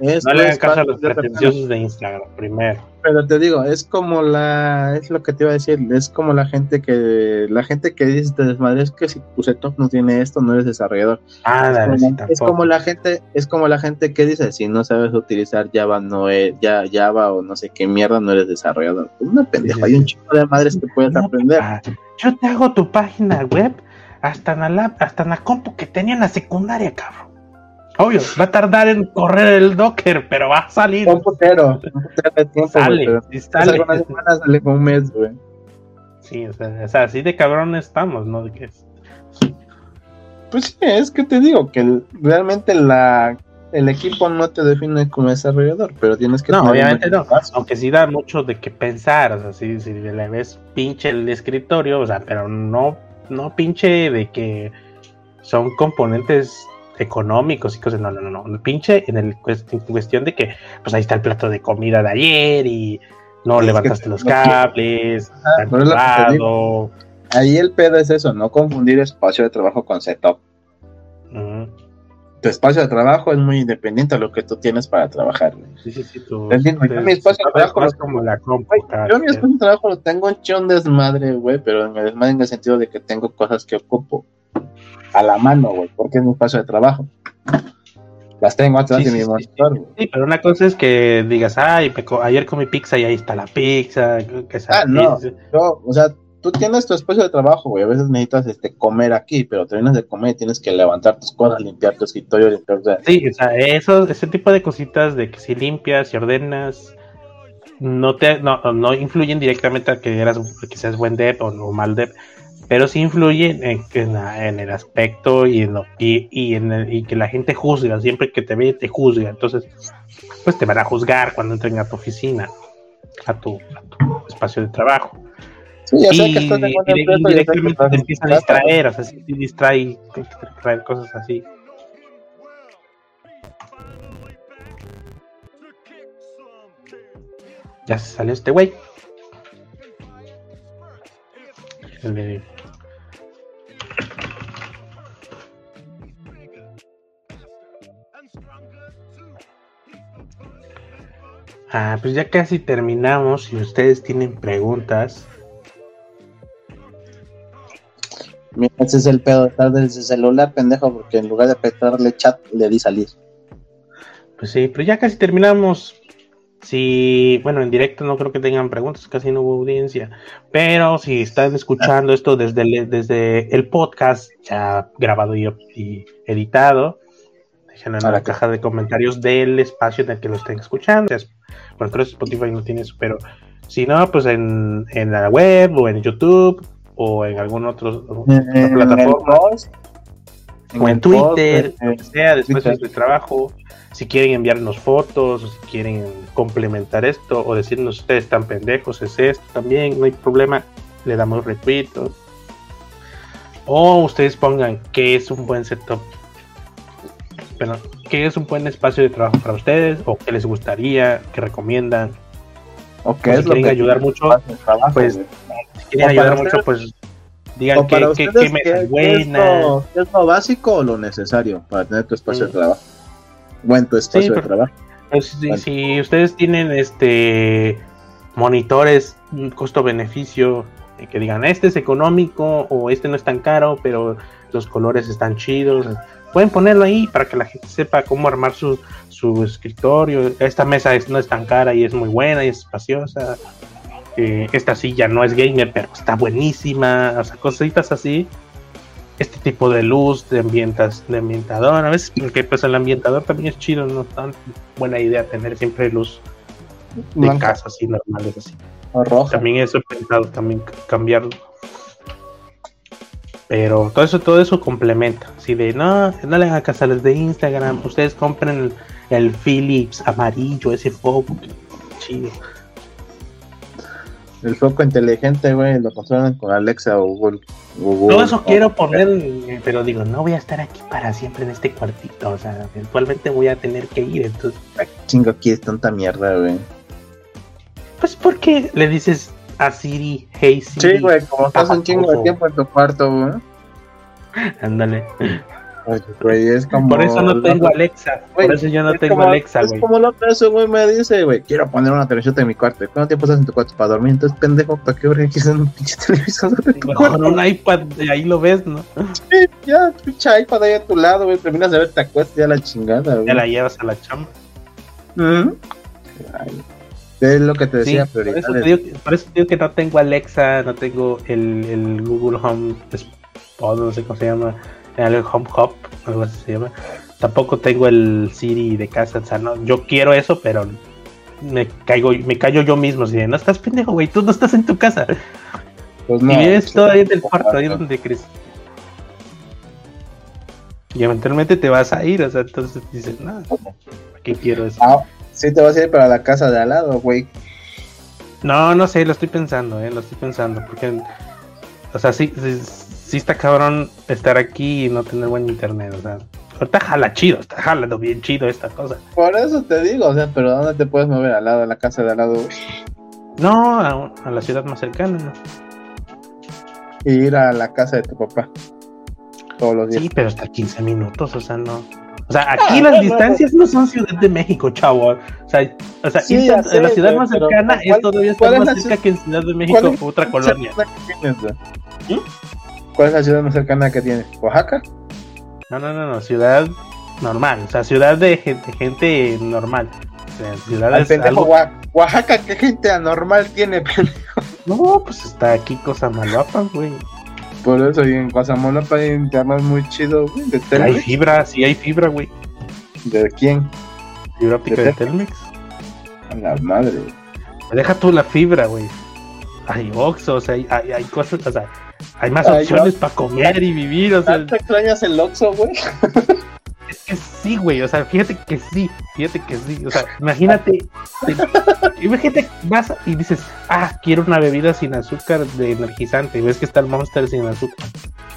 Speaker 1: no le hagan caso a los pretenciosos de Instagram, primero.
Speaker 3: Pero te digo, es como la, es lo que te iba a decir, es como la gente que, la gente que dice te desmadre, es que si tu setup no tiene esto, no eres desarrollador.
Speaker 1: Ah,
Speaker 3: Es
Speaker 1: dale,
Speaker 3: como,
Speaker 1: sí,
Speaker 3: es como la gente, es como la gente que dice, si no sabes utilizar Java, no es, ya, Java o no sé qué mierda, no eres desarrollador. Una pendeja,
Speaker 1: sí,
Speaker 3: hay un chico de madres que puedes
Speaker 1: No,
Speaker 3: aprender.
Speaker 1: papá, yo te hago tu página web hasta en la, hasta en la compu que tenía en la secundaria, cabrón. Obvio, va a tardar en correr el Docker, pero va a salir.
Speaker 3: Un putero, un putero de tiempo, güey,
Speaker 1: Sale, sale.
Speaker 3: algunas semanas sale con un mes, güey.
Speaker 1: Sí, o sea, o sea, así de cabrón estamos, ¿no? De que es-
Speaker 3: Pues sí, es que te digo que realmente la, el equipo no te define como desarrollador, pero tienes que
Speaker 1: No, obviamente no.
Speaker 3: paso.
Speaker 1: Aunque sí da mucho de qué pensar, o sea, si, si le ves pinche el escritorio, o sea, pero no, no pinche de que son componentes económicos y cosas, no, no, no, no, pinche en el en cuestión de que, pues ahí está el plato de comida de ayer y no
Speaker 3: Es
Speaker 1: levantaste los cables,
Speaker 3: Ajá, lo
Speaker 1: enchufado.
Speaker 3: Ahí el pedo es eso, no confundir espacio de trabajo con setup. Tu espacio de trabajo es muy independiente a lo que tú tienes para trabajar.
Speaker 1: Sí, sí, sí, tu-
Speaker 3: Te entiendo, yo mi espacio de trabajo
Speaker 1: es
Speaker 3: lo-
Speaker 1: como la cada
Speaker 3: Yo mi espacio de trabajo lo tengo un desmadre, güey, pero en el desmadre en el sentido de que tengo cosas que ocupo a la mano, güey, porque es mi espacio de trabajo. Las tengo atrás
Speaker 1: Sí,
Speaker 3: de
Speaker 1: sí,
Speaker 3: mi monitor.
Speaker 1: Sí, pero una cosa es que digas, ay, ayer comí pizza y ahí está la pizza. Que
Speaker 3: Ah, no.
Speaker 1: pizza".
Speaker 3: Yo, o sea, tú tienes tu espacio de trabajo, güey. A veces necesitas este, comer aquí, pero terminas de comer y tienes que levantar tus cosas, limpiar tu escritorio, limpiar. o sea,
Speaker 1: Sí, o sea, eso, ese tipo de cositas de que si limpias, si ordenas, no te no, no influyen directamente a que eras que seas buen dev o, o mal dev, pero sí influyen en, en, en el aspecto y en lo, y, y en el- y que la gente juzga, siempre que te ve te juzga, entonces pues te van a juzgar cuando entren a tu oficina. a tu, a tu espacio de trabajo.
Speaker 3: Sí, ya sé
Speaker 1: y,
Speaker 3: que estás en una
Speaker 1: y-
Speaker 3: empresa,
Speaker 1: directamente te
Speaker 3: en
Speaker 1: empieza a distraer, o sea, sí te distrae, te distraer cosas así. Ya se salió este güey. El de- Ah, pues ya casi terminamos. Si ustedes tienen preguntas,
Speaker 3: Mira, ese es el pedo de estar desde el celular, pendejo, porque en lugar de apretarle chat, le di salir.
Speaker 1: pues sí, pero ya casi terminamos. Si, bueno, en directo no creo que tengan preguntas, casi no hubo audiencia. Pero si están escuchando esto desde el, desde el podcast, ya grabado y, y editado, déjenlo en
Speaker 3: Ahora
Speaker 1: la
Speaker 3: que-
Speaker 1: caja de comentarios del espacio en el que lo estén escuchando. Es- Bueno, creo que Spotify no tiene eso, pero si no, pues en, en la web o en YouTube o en algún otro
Speaker 3: En
Speaker 1: plataforma.
Speaker 3: post,
Speaker 1: o en
Speaker 3: post,
Speaker 1: Twitter,
Speaker 3: eh,
Speaker 1: lo que sea, después del trabajo. Si quieren enviarnos fotos, o si quieren complementar esto, o decirnos ustedes están pendejos, es esto también, no hay problema, le damos retweet. O, o ustedes pongan qué es un buen setup, pero qué es un buen espacio de trabajo para ustedes, o qué les gustaría, qué recomiendan.
Speaker 3: ¿O
Speaker 1: O
Speaker 3: qué
Speaker 1: si
Speaker 3: es lo
Speaker 1: quieren
Speaker 3: que
Speaker 1: ayudar mucho,
Speaker 3: trabajo,
Speaker 1: pues? Si quieren
Speaker 3: O
Speaker 1: ayudar mucho, pues digan
Speaker 3: O para
Speaker 1: qué, qué,
Speaker 3: ustedes,
Speaker 1: qué
Speaker 3: ¿qué-
Speaker 1: es buena.
Speaker 3: lo- es lo básico o lo necesario para tener tu espacio
Speaker 1: Mm.
Speaker 3: de trabajo? Buen tu espacio
Speaker 1: Sí,
Speaker 3: de
Speaker 1: pero-
Speaker 3: trabajo.
Speaker 1: Pues, si,
Speaker 3: Vale.
Speaker 1: si ustedes tienen este monitores un costo-beneficio eh, que digan este es económico o este no es tan caro, pero los colores están chidos, pueden ponerlo ahí para que la gente sepa cómo armar su, su escritorio. Esta mesa es- no es tan cara y es muy buena y es espaciosa. Eh, esta silla no es gamer, pero está buenísima. O sea, cositas así. Este tipo de luz, de ambientas, de ambientador. A veces, porque pues el ambientador también es chido, no tan buena idea tener siempre luz de
Speaker 3: Blanca
Speaker 1: casa así normales así.
Speaker 3: o roja.
Speaker 1: También eso he pensado también cambiarlo. Pero todo eso, todo eso complementa. Si de no, no le hagan caso a los de Instagram, ustedes compren el, el Philips amarillo, ese foco, chido.
Speaker 3: El foco inteligente, güey, lo controlan con Alexa o Google. Google
Speaker 1: Todo eso
Speaker 3: o-
Speaker 1: quiero poner, eh, pero digo, no voy a estar aquí para siempre en este cuartito. O sea, eventualmente voy a tener que ir. Entonces,
Speaker 3: Chingo, aquí es tanta mierda, güey.
Speaker 1: pues, ¿por qué le dices a Siri, hey Siri?
Speaker 3: Sí, güey, como estás un chingo de tiempo en tu cuarto, güey.
Speaker 1: Ándale.
Speaker 3: Oye, güey, es como.
Speaker 1: Por eso no tengo Alexa.
Speaker 3: Güey,
Speaker 1: Por eso yo no
Speaker 3: es
Speaker 1: tengo
Speaker 3: como-
Speaker 1: Alexa,
Speaker 3: Es
Speaker 1: güey.
Speaker 3: como lo que ese güey me dice, güey, quiero poner una televisión en mi cuarto. ¿Cuánto tiempo estás en tu cuarto para dormir? Entonces, pendejo, ¿para qué hora quieres un pinche televisor
Speaker 1: Mejor
Speaker 3: cuarto?
Speaker 1: un iPad, y ahí lo ves, ¿no?
Speaker 3: Sí, Ya, pinche iPad ahí a tu lado, güey, terminas de ver, te acuestas ya la chingada, güey.
Speaker 1: Ya la llevas a la chamba.
Speaker 3: Ujú. Ay, Es lo que te
Speaker 1: Sí,
Speaker 3: decía,
Speaker 1: por, eso te
Speaker 3: prioridades.
Speaker 1: digo, que- por eso te digo que no tengo Alexa, no tengo el, el Google Home Spot, no sé cómo se llama, el Home Hub, algo así se llama. Tampoco tengo el Siri de casa, o sea, no, yo quiero eso, pero me caigo, me callo yo mismo, si no estás pendejo, güey, tú no estás en tu casa.
Speaker 3: Pues
Speaker 1: y
Speaker 3: no,
Speaker 1: vives
Speaker 3: sí,
Speaker 1: todavía en el cuarto, ahí donde crees. Y eventualmente te vas a ir, o sea, entonces dices, no, ¿para qué quiero eso?
Speaker 3: Ah, sí te vas a ir para la casa de al lado, güey.
Speaker 1: No, no sé, lo estoy pensando, eh, lo estoy pensando, porque, o sea, sí, sí, sí está cabrón estar aquí y no tener buen internet, o sea, ahorita jala chido, está jalando bien chido esta cosa.
Speaker 3: Por eso te digo, o sea, pero ¿dónde te puedes mover? Al lado de la casa de al lado, güey.
Speaker 1: No, a, a la ciudad más cercana, ¿no?
Speaker 3: Y ir a la casa de tu papá. Todos los días.
Speaker 1: Sí, pero hasta 15 minutos, o sea, no. O sea, aquí
Speaker 3: Ah,
Speaker 1: las distancias no son Ciudad de México, chavo. O sea, o sea
Speaker 3: Sí, sé,
Speaker 1: la ciudad más cercana
Speaker 3: ¿cuál-
Speaker 1: es todavía
Speaker 3: cuál
Speaker 1: estar
Speaker 3: es
Speaker 1: más cerca que en Ciudad de México
Speaker 3: ¿Cuál es
Speaker 1: otra colonia.
Speaker 3: tienes?
Speaker 1: ¿Mm?
Speaker 3: ¿Cuál es la ciudad más cercana que tienes? ¿Oaxaca?
Speaker 1: No, no, no, no, ciudad normal, o sea, ciudad de gente, gente normal. O sea,
Speaker 3: Al pendejo,
Speaker 1: algo...
Speaker 3: Oa- Oaxaca, ¿qué gente anormal tiene? pendejo?
Speaker 1: No, pues está aquí cosa malapa, güey.
Speaker 3: Por eso, y en Guasamolapa hay un tema muy chido, güey, de
Speaker 1: Hay
Speaker 3: Telmex.
Speaker 1: fibra, sí hay fibra, güey.
Speaker 3: ¿De quién?
Speaker 1: Fibra óptica
Speaker 3: ¿De
Speaker 1: de Telmex.
Speaker 3: A la madre.
Speaker 1: Deja tú la fibra, güey. Hay Oxxo, o sea, hay, hay, hay cosas, o sea, hay más
Speaker 3: Ay,
Speaker 1: opciones para comer y vivir, o sea,
Speaker 3: ¿Te extrañas el Oxxo, güey?
Speaker 1: es que sí, güey. O sea, fíjate que sí. Fíjate que sí. O sea, imagínate. imagínate, vas y dices, ah, quiero una bebida sin azúcar de energizante. Y ves que está el Monster sin azúcar.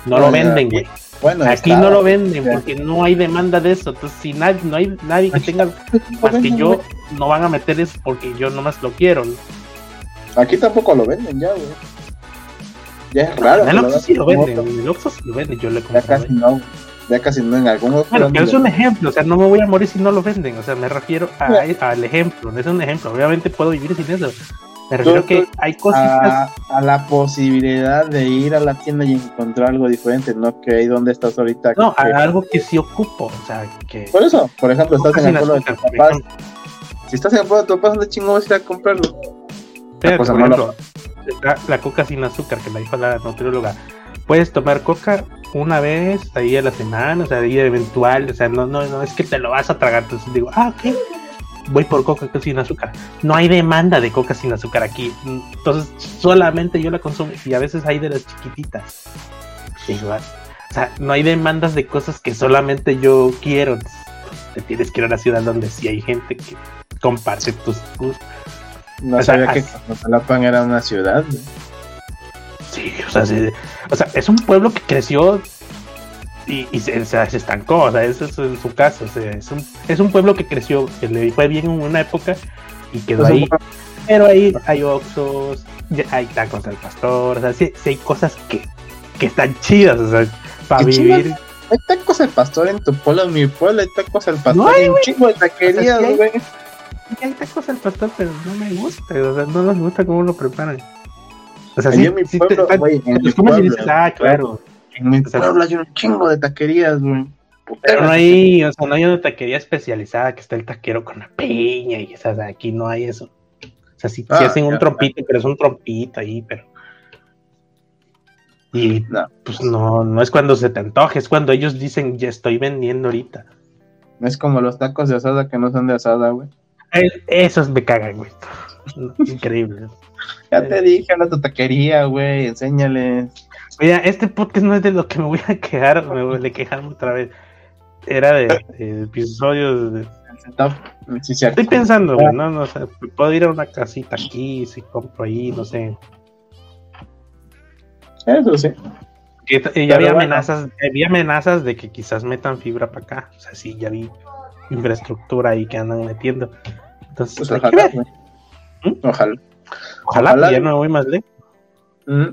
Speaker 1: No lo venden, güey.
Speaker 3: Bueno,
Speaker 1: Aquí
Speaker 3: está-
Speaker 1: no lo venden porque no hay demanda de eso. Entonces, si nadie, no hay nadie que tenga más que yo, no van a meter eso porque yo nomás lo quiero. ¿no?
Speaker 3: Aquí tampoco lo venden ya, güey. Ya es raro.
Speaker 1: En el Oxxo sí lo venden. En el Oxxo sí lo venden. Yo le
Speaker 3: Ya casi no. Ya casi no en algunos.
Speaker 1: Bueno, pero es un ejemplo, o sea, no me voy a morir si no lo venden, o sea, me refiero a- al ejemplo, es un ejemplo, obviamente puedo vivir sin eso. Me refiero que hay cositas,
Speaker 3: a, a la posibilidad de ir a la tienda y encontrar algo diferente, no que ahí donde estás ahorita.
Speaker 1: no, a algo que sí ocupo, o sea, que
Speaker 3: Por eso, por ejemplo, estás en el pueblo de tus papás. Si estás en el pueblo de tus papás, ¿dónde chingo vas a ir a comprarlo? Cosa
Speaker 1: por
Speaker 3: no
Speaker 1: ejemplo, está la coca sin azúcar, que la dijo la nutrióloga. Puedes tomar coca una vez ahí a la semana, o sea, ahí eventual, o sea, no, no, no es que te lo vas a tragar. Entonces digo, ah, ok, voy por coca sin azúcar. No hay demanda de coca sin azúcar aquí. Entonces, solamente yo la consumo y a veces hay de las chiquititas. Igual. O sea, no hay demandas de cosas que solamente yo quiero. Entonces, Te tienes que ir a una ciudad donde sí hay gente que comparte tus gustos.
Speaker 3: No
Speaker 1: O sea,
Speaker 3: sabía que
Speaker 1: así-
Speaker 3: Coatalapan era una ciudad. güey.
Speaker 1: O sea, sí, o sea, es un pueblo que creció y, y se, se- se estancó, o sea, eso es en su caso, o sea, es un, es un pueblo que creció, que le fue bien en una época y quedó ahí, pero ahí hay oxos, hay tacos al pastor, o sea, sí, sí hay cosas que, que están chidas, o sea, para vivir.
Speaker 3: Hay tacos al pastor en tu pueblo, en mi pueblo hay tacos al pastor.
Speaker 1: No hay,
Speaker 3: hay un chingo de taquerías,
Speaker 1: O sea, sí hay-
Speaker 3: güey.
Speaker 1: Sí hay tacos al pastor, pero no me gusta, o sea, no les gusta cómo lo preparan. O sea, sí,
Speaker 3: en mi
Speaker 1: sí
Speaker 3: pueblo, en
Speaker 1: te
Speaker 3: mi
Speaker 1: los comes y
Speaker 3: pueblo,
Speaker 1: dices, ah, claro.
Speaker 3: En mi pueblo hay un chingo de taquerías, güey.
Speaker 1: Pero no hay, o sea, no hay una taquería especializada que está el taquero con la peña y esas, aquí no hay eso. O sea, sí, sí
Speaker 3: Ah,
Speaker 1: hacen un
Speaker 3: ya.
Speaker 1: trompito, pero es un trompito ahí, pero. Y
Speaker 3: No.
Speaker 1: pues no, no es cuando se te antoje, es cuando ellos dicen ya estoy vendiendo ahorita.
Speaker 3: No es como los tacos de asada que no son de asada, güey.
Speaker 1: Esos me cagan, güey. Increíble.
Speaker 3: Ya te dije, habla tu taquería, güey, enséñales.
Speaker 1: Mira, este podcast no es de lo que me voy a quejar, me voy a quejar otra vez. Era de, de episodios de.
Speaker 3: Sí.
Speaker 1: Estoy pensando, güey, no, no, o sea, puedo ir a una casita aquí, si compro ahí, no sé.
Speaker 3: Eso sí.
Speaker 1: Que
Speaker 3: Pero
Speaker 1: ya había
Speaker 3: bueno.
Speaker 1: amenazas, había amenazas de que quizás metan fibra para acá. O sea, sí, ya vi infraestructura ahí que andan metiendo. Entonces,
Speaker 3: Pues ojalá.
Speaker 1: ¿Mm?
Speaker 3: Ojalá.
Speaker 1: Ojalá,
Speaker 3: ojalá.
Speaker 1: ya no voy más lejos.
Speaker 3: Mm.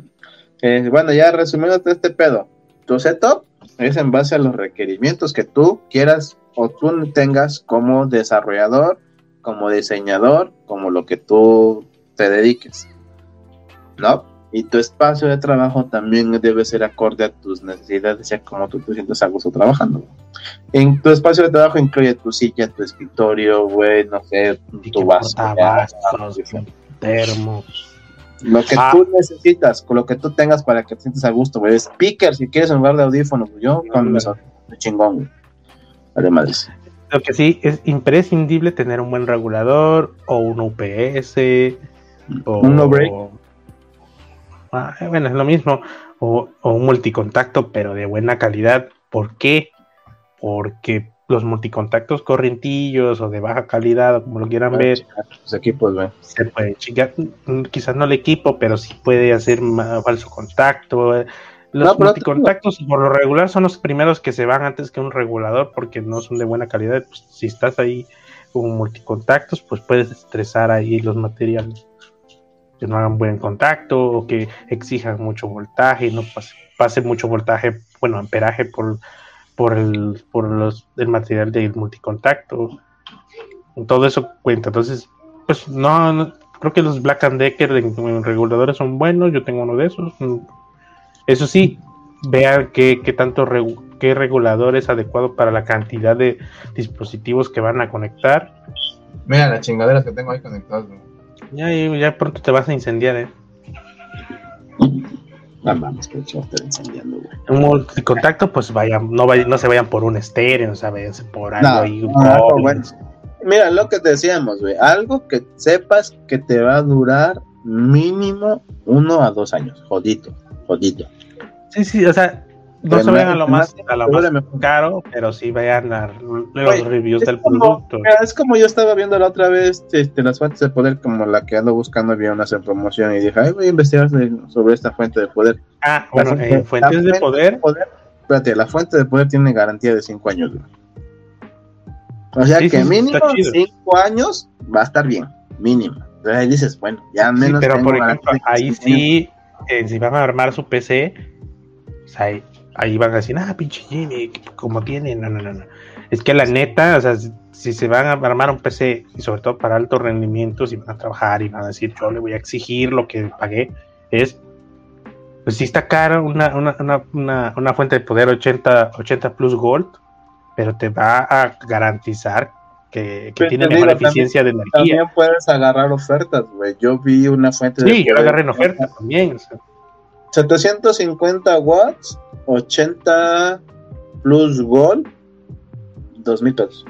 Speaker 3: Eh, bueno, ya resumiendo este pedo, tu setup es en base a los requerimientos que tú quieras o tú tengas como desarrollador, como diseñador, como lo que tú te dediques, ¿no? Y tu espacio de trabajo también debe ser acorde a tus necesidades y a cómo tú te sientes a gusto trabajando. En tu espacio de trabajo incluye tu silla, tu escritorio, güey, no sé, tu vaso.
Speaker 1: Portavasos, termo.
Speaker 3: Lo que
Speaker 1: Ah.
Speaker 3: tú necesitas, con lo que tú tengas para que te sientas a gusto, güey. Speaker, si quieres en lugar de audífonos, yo mis audífonos, chingón, güey. Madres.
Speaker 1: Lo que sí es imprescindible tener un buen regulador o un UPS o
Speaker 3: Un no break.
Speaker 1: Ah, bueno, es lo mismo. O, o un multicontacto, pero de buena calidad. ¿Por qué? Porque los multicontactos corrientillos o de baja calidad, o como lo quieran ver,
Speaker 3: Los equipos, güey.
Speaker 1: se puede chingar. Mm, Quizás no el equipo, pero sí puede hacer ma- falso contacto. eh. Los
Speaker 3: No,
Speaker 1: multicontactos, por lo regular, son los primeros que se van antes que un regulador porque no son de buena calidad. Pues, si estás ahí con multicontactos, pues puedes estresar ahí los materiales que no hagan buen contacto o que exijan mucho voltaje no pase, pase mucho voltaje, bueno, amperaje por, por, el, por los, el material del multicontacto. Todo eso cuenta. Entonces, pues no, no- creo que los Black and Decker en, en reguladores son buenos. Yo tengo uno de esos. Mm. Eso sí, vean qué, qué tanto regu- qué regulador es adecuado para la cantidad de dispositivos que van a conectar.
Speaker 3: Mira las chingaderas que tengo ahí conectadas.
Speaker 1: Ya, ya pronto te vas a incendiar, ¿eh?
Speaker 3: No mames, que estar incendiando, güey.
Speaker 1: Un multicontacto, pues vayan, no vayan, no se vayan por un estéreo, váyanse por algo
Speaker 3: No,
Speaker 1: ahí. un
Speaker 3: no, algo bueno. Mira, lo que te decíamos, güey. Algo que sepas que te va a durar mínimo uno a dos años. Jodito, jodito.
Speaker 1: Sí, sí, o sea, No se vayan a lo más, a lo más caro, pero sí vayan a los
Speaker 3: Oye,
Speaker 1: reviews del
Speaker 3: como,
Speaker 1: producto.
Speaker 3: mira, es como yo estaba viendo la otra vez este, las fuentes de poder, como la que ando buscando, había unas en promoción y dije, Ay, voy a investigar sobre- esta fuente de poder.
Speaker 1: Ah,
Speaker 3: La
Speaker 1: bueno,
Speaker 3: fuente-
Speaker 1: en fuentes
Speaker 3: la
Speaker 1: de
Speaker 3: fuente
Speaker 1: poder,
Speaker 3: Espérate, la fuente de poder tiene garantía de 5 años. güey. O sea
Speaker 1: Sí,
Speaker 3: que
Speaker 1: sí,
Speaker 3: mínimo
Speaker 1: está chido.
Speaker 3: 5 años va a estar bien, mínimo. Entonces ahí dices, bueno, ya
Speaker 1: sí,
Speaker 3: menos.
Speaker 1: pero
Speaker 3: tengo
Speaker 1: por ejemplo,
Speaker 3: de
Speaker 1: ahí sí, eh, si van a armar su PC, pues ahí, ahí van a decir, ah, pinche Jimmy, como tiene, no, no, no, no. Es que la neta, o sea, si, si se van a armar un PC, y sobre todo para altos rendimientos, y van a trabajar y van a decir, yo le voy a exigir lo que pagué, es, pues sí está caro una, una, una, una, una fuente de poder 80, 80 plus gold, pero te va a garantizar que, que
Speaker 3: Pero
Speaker 1: tiene mejor
Speaker 3: digo, también-
Speaker 1: eficiencia de energía.
Speaker 3: También puedes agarrar ofertas, güey. Yo vi una fuente
Speaker 1: Sí, yo la
Speaker 3: poder-
Speaker 1: agarré en oferta también. o sea.
Speaker 3: 750 watts, 80 plus gold, 2000 pesos.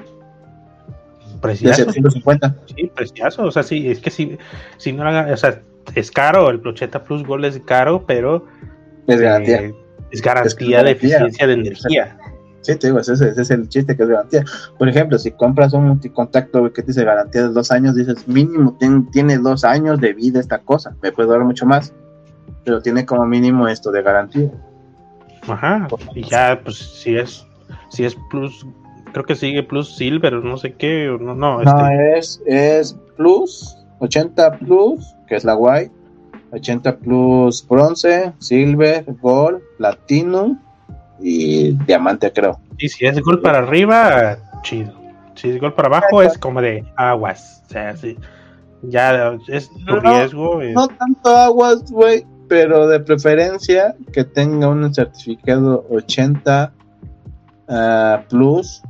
Speaker 3: De
Speaker 1: Precioso,
Speaker 3: 750.
Speaker 1: sí, precioso. O sea, sí, es que si, si no haga, o sea, es caro, el 80 Plus Gold es caro, pero
Speaker 3: Es garantía.
Speaker 1: eh, es garantía
Speaker 3: Es que
Speaker 1: de
Speaker 3: garantía.
Speaker 1: eficiencia de energía.
Speaker 3: Sí, te digo, ese, ese es el chiste que es garantía. Por ejemplo, si compras un multicontacto que te dice garantía de dos años, dices mínimo tien- tiene dos años de vida esta cosa. Me puede durar mucho más, pero tiene como mínimo esto de garantía.
Speaker 1: Ajá. Y ya, pues si es, si es Plus, creo que sigue Plus Silver, no sé qué, o no, no,
Speaker 3: No,
Speaker 1: este,
Speaker 3: es, es Plus, 80 Plus, que es la White, 80 Plus Bronce, Silver, Gold, Platinum y Diamante, creo.
Speaker 1: y si es Gold para arriba, chido. Si es Gold para abajo, es como de aguas. O sea, sí. Ya es tu
Speaker 3: No,
Speaker 1: riesgo. es-
Speaker 3: No tanto aguas, güey, pero de preferencia que tenga un certificado 80 ah, Plus,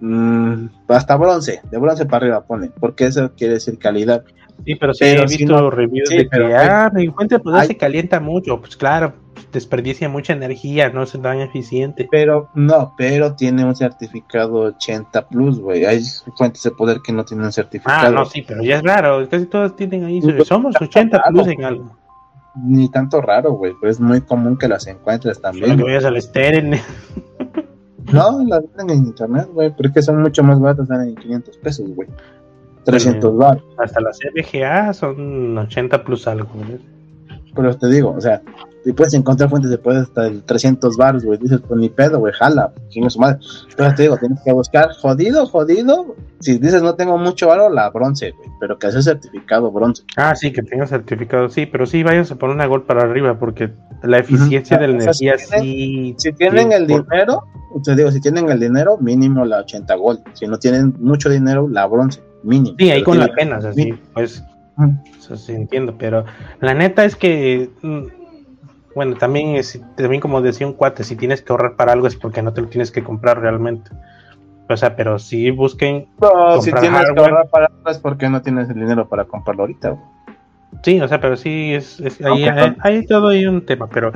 Speaker 3: mm, hasta bronce, de bronce para arriba pone, porque eso quiere decir calidad.
Speaker 1: Sí, pero sí
Speaker 3: Pero
Speaker 1: he
Speaker 3: si
Speaker 1: visto
Speaker 3: no-
Speaker 1: reviews
Speaker 3: sí,
Speaker 1: de que, ah, mi fuente de poder
Speaker 3: hay-
Speaker 1: se calienta mucho. Pues claro, desperdicia mucha energía, no es tan eficiente.
Speaker 3: Pero no, pero tiene un certificado 80 Plus, güey. Hay fuentes de poder que no tienen certificado.
Speaker 1: Ah, no, sí, pero ya es raro. Casi todas tienen ahí.
Speaker 3: Pues,
Speaker 1: Somos
Speaker 3: está
Speaker 1: 80
Speaker 3: raro,
Speaker 1: plus en algo.
Speaker 3: Ni tanto raro, güey, pero es muy común que las encuentres también.
Speaker 1: que vayas al Steren.
Speaker 3: No, las venden en internet, güey, pero es que son mucho más baratas, salen en 500 pesos, güey. 300 bar.
Speaker 1: Hasta las CBGA son 80 plus algo. ¿no?
Speaker 3: Pero te digo, o sea, y puedes encontrar fuentes de poder hasta el 300 bars, güey. Dices, pues ni pedo, güey, jala, chingue su madre. Pero te digo, tienes que buscar jodido, jodido. Si dices no tengo mucho valor, la bronce, güey, pero que sea certificado bronce.
Speaker 1: Ah, sí, que tenga certificado. Sí, pero sí, váyanse por una gol para arriba porque la eficiencia
Speaker 3: Ujú.
Speaker 1: de la
Speaker 3: O sea, si
Speaker 1: energía
Speaker 3: tienen-
Speaker 1: sí.
Speaker 3: Si tienen el
Speaker 1: por-
Speaker 3: dinero, te digo, si tienen el dinero, mínimo la 80 gold. Si no tienen mucho dinero, la bronce, mínimo.
Speaker 1: Sí, ahí con la
Speaker 3: tiene-
Speaker 1: pena, o sea, sí,
Speaker 3: Sí.
Speaker 1: pues, eso sí entiendo, pero la neta es que, mm, bueno, también es, también como decía un cuate, si tienes que ahorrar para algo es porque no te lo tienes que comprar realmente. O sea, pero sí busquen,
Speaker 3: No, si tienes que ahorrar para es porque no tienes el dinero para comprarlo ahorita.
Speaker 1: sí, o sea, pero sí, es, es- ahí, hay, hay todo ahí un tema, pero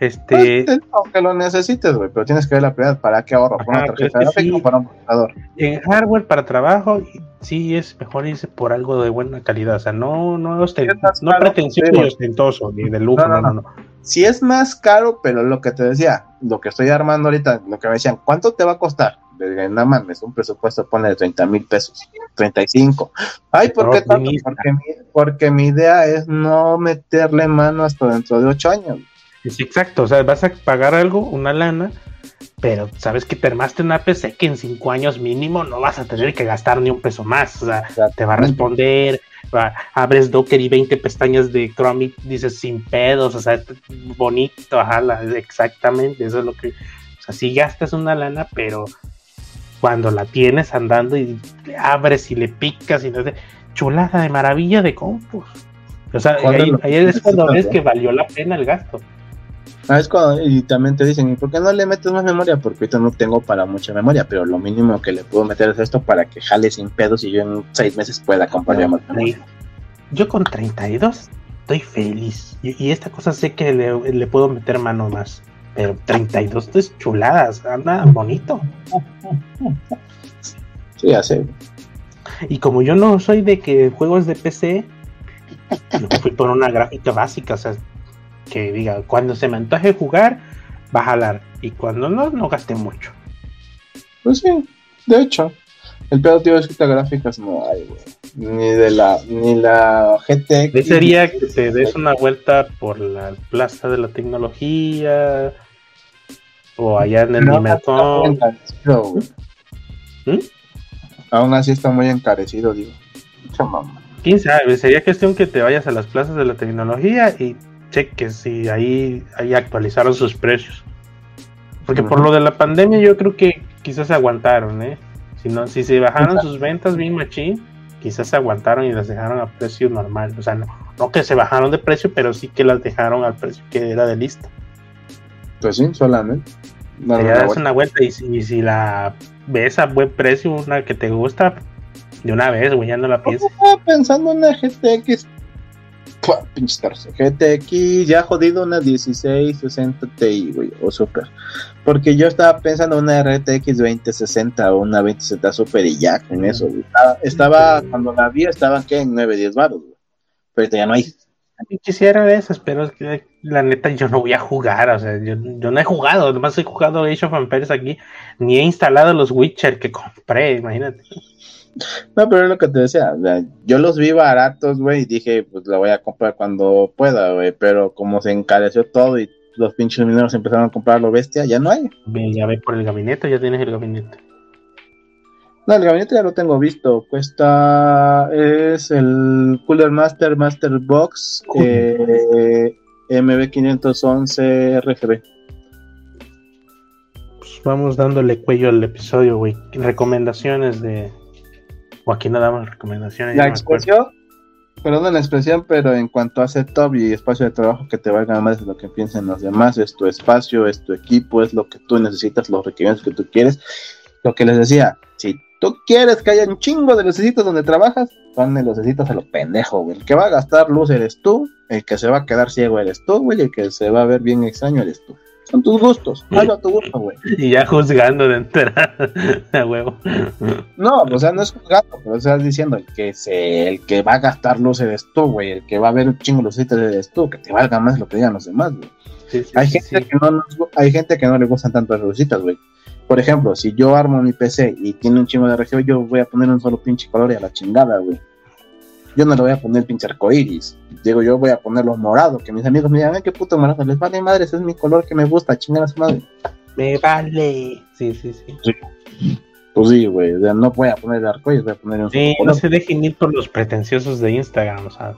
Speaker 1: este,
Speaker 3: Pues, aunque lo necesites, güey, pero tienes que ver la prioridad. ¿Para qué ahorro? ¿Para una tarjeta
Speaker 1: pero es que
Speaker 3: gráfica
Speaker 1: sí.
Speaker 3: o para un computador?
Speaker 1: en hardware para trabajo, sí es mejor irse por algo de buena calidad, o sea, no, no, osten- no pretencioso y ostentoso, ni de lujo,
Speaker 3: no,
Speaker 1: no,
Speaker 3: no. Si es más caro, pero lo que te decía, lo que estoy armando ahorita, lo que me decían, ¿cuánto te va a costar? Le no mames, un presupuesto pone de 30 mil pesos, 35. Ay, ¿por qué tanto? Porque mi, porque mi idea es no meterle mano hasta dentro de 8 años.
Speaker 1: Exacto, o sea, vas a pagar algo, una lana, pero sabes que te armaste una PC que en cinco años mínimo no vas a tener que gastar ni un peso más. O sea, te va a responder, abres Docker y 20 pestañas de Chrome y dices sin pedos, o sea, bonito, ajá, la- exactamente, eso es lo que, o sea, sí gastas una lana, pero cuando la tienes andando y le abres y le picas y no sé, chulada de maravilla de compus. O sea,
Speaker 3: ¿Cuándo
Speaker 1: ahí, es cuando ves
Speaker 3: necesitas,
Speaker 1: que valió la pena el gasto.
Speaker 3: Ah, es cuando- y también te dicen, ¿y por qué no le metes más memoria? Porque ahorita no tengo para mucha memoria, pero lo mínimo que le puedo meter es esto para que jale sin pedos y yo en 6 meses pueda comprarle más memoria.
Speaker 1: Yo con 32 estoy feliz. Y, y esta cosa sé que le, le puedo meter mano más. Pero 32 es chuladas, anda bonito.
Speaker 3: Sí, ya sé.
Speaker 1: Y como yo no soy de que juegos de PC, yo fui por una gráfica básica, o sea, que diga, cuando se me antoje jugar, va a jalar. Y cuando no, no gaste mucho.
Speaker 3: Pues sí, de hecho. El pedo, tío, es que gráficas no hay, güey. Ni de la, ni la GTX.
Speaker 1: Sería que te des una vuelta por la Plaza de la Tecnología o allá en el
Speaker 3: No,
Speaker 1: Nimetón. ¿Mm?
Speaker 3: Aún así está muy encarecido, digo. Mucha mamá.
Speaker 1: Quién sabe, sería cuestión que te vayas a las plazas de la tecnología y cheques si ahí, ahí actualizaron sus precios. Porque por lo de la pandemia yo creo que quizás se aguantaron, ¿eh? Si, no, si se bajaron sus ventas bien machín, quizás se aguantaron y las dejaron a precio normal. O sea, no, no que se bajaron de precio, pero sí que las dejaron al precio que era de lista.
Speaker 3: Pues sí, solamente. No,
Speaker 1: Te
Speaker 3: no,
Speaker 1: das una vuelta y si, y si la ves a buen precio, una que te gusta, de una vez, güey, ya no la piensas.
Speaker 3: Estaba pensando en una GTX. Pinche. GTX, ya jodido una 1660 Ti, güey, o Super. Porque yo estaba pensando en una RTX 2060 o una 2060 Super y ya con eso, güey. Estaba, estaba- cuando la vi, estaba que en 9, 10 baros, güey. Pero ya no hay.
Speaker 1: Yo Quisiera de esas, pero es que la neta yo no voy a jugar, o sea, yo, yo no he jugado, además he jugado Age of Empires aquí, ni he instalado los Witcher que compré, imagínate.
Speaker 3: No, pero es lo que te decía. o sea, yo los vi baratos, güey, y dije, pues la voy a comprar cuando pueda, güey. Pero como se encareció todo y los pinches mineros empezaron a comprar lo bestia, ya no hay.
Speaker 1: Ve, ya ve por el gabinete, ya tienes el gabinete.
Speaker 3: No, el gabinete ya lo tengo visto. Cuesta. Es el Cooler Master Master Box eh, MB511 RGB.
Speaker 1: Pues vamos dándole cuello al episodio, güey. Recomendaciones de... O aquí no damos recomendaciones.
Speaker 3: La
Speaker 1: no
Speaker 3: expresión, perdón la expresión, pero en cuanto a setup y espacio de trabajo que te valga más de lo que piensen los demás, es tu espacio, es tu equipo, es lo que tú necesitas, los requerimientos que tú quieres. Lo que les decía, si tú quieres que haya un chingo de lucecitos donde trabajas, ponle lucecitos a lo pendejo, güey. El que va a gastar luz eres tú, el que se va a quedar ciego eres tú, güey, y el que se va a ver bien extraño eres tú. Son tus gustos, hazlo a tu gusto, güey.
Speaker 1: Y ya juzgando de entrada, a huevo.
Speaker 3: No, o sea, no es juzgando, pero estás diciendo el que se, el que va a gastar luz eres tú, güey, el que va a ver un chingo de lucitas eres tú, que te valga más lo que digan los demás, güey.
Speaker 1: Sí, sí,
Speaker 3: Hay
Speaker 1: sí,
Speaker 3: gente que no nos hay gente que no le gustan tanto las lucitas, güey. Por ejemplo, si yo armo mi PC y tiene un chingo de RGB, yo voy a poner un solo pinche color y a la chingada, güey. Yo no le voy a poner pinche arcoiris. Digo, yo voy a ponerlo morado, que mis amigos me digan, "Ay, qué puto morado, les vale madre, ese es mi color que me gusta, chingar a su madre.
Speaker 1: Me vale. Sí, sí, sí.
Speaker 3: Pues sí, güey, o sea, no voy a poner arcoiris, voy a poner un
Speaker 1: Sí,
Speaker 3: color.
Speaker 1: no se dejen ir por los pretenciosos de Instagram, o sea.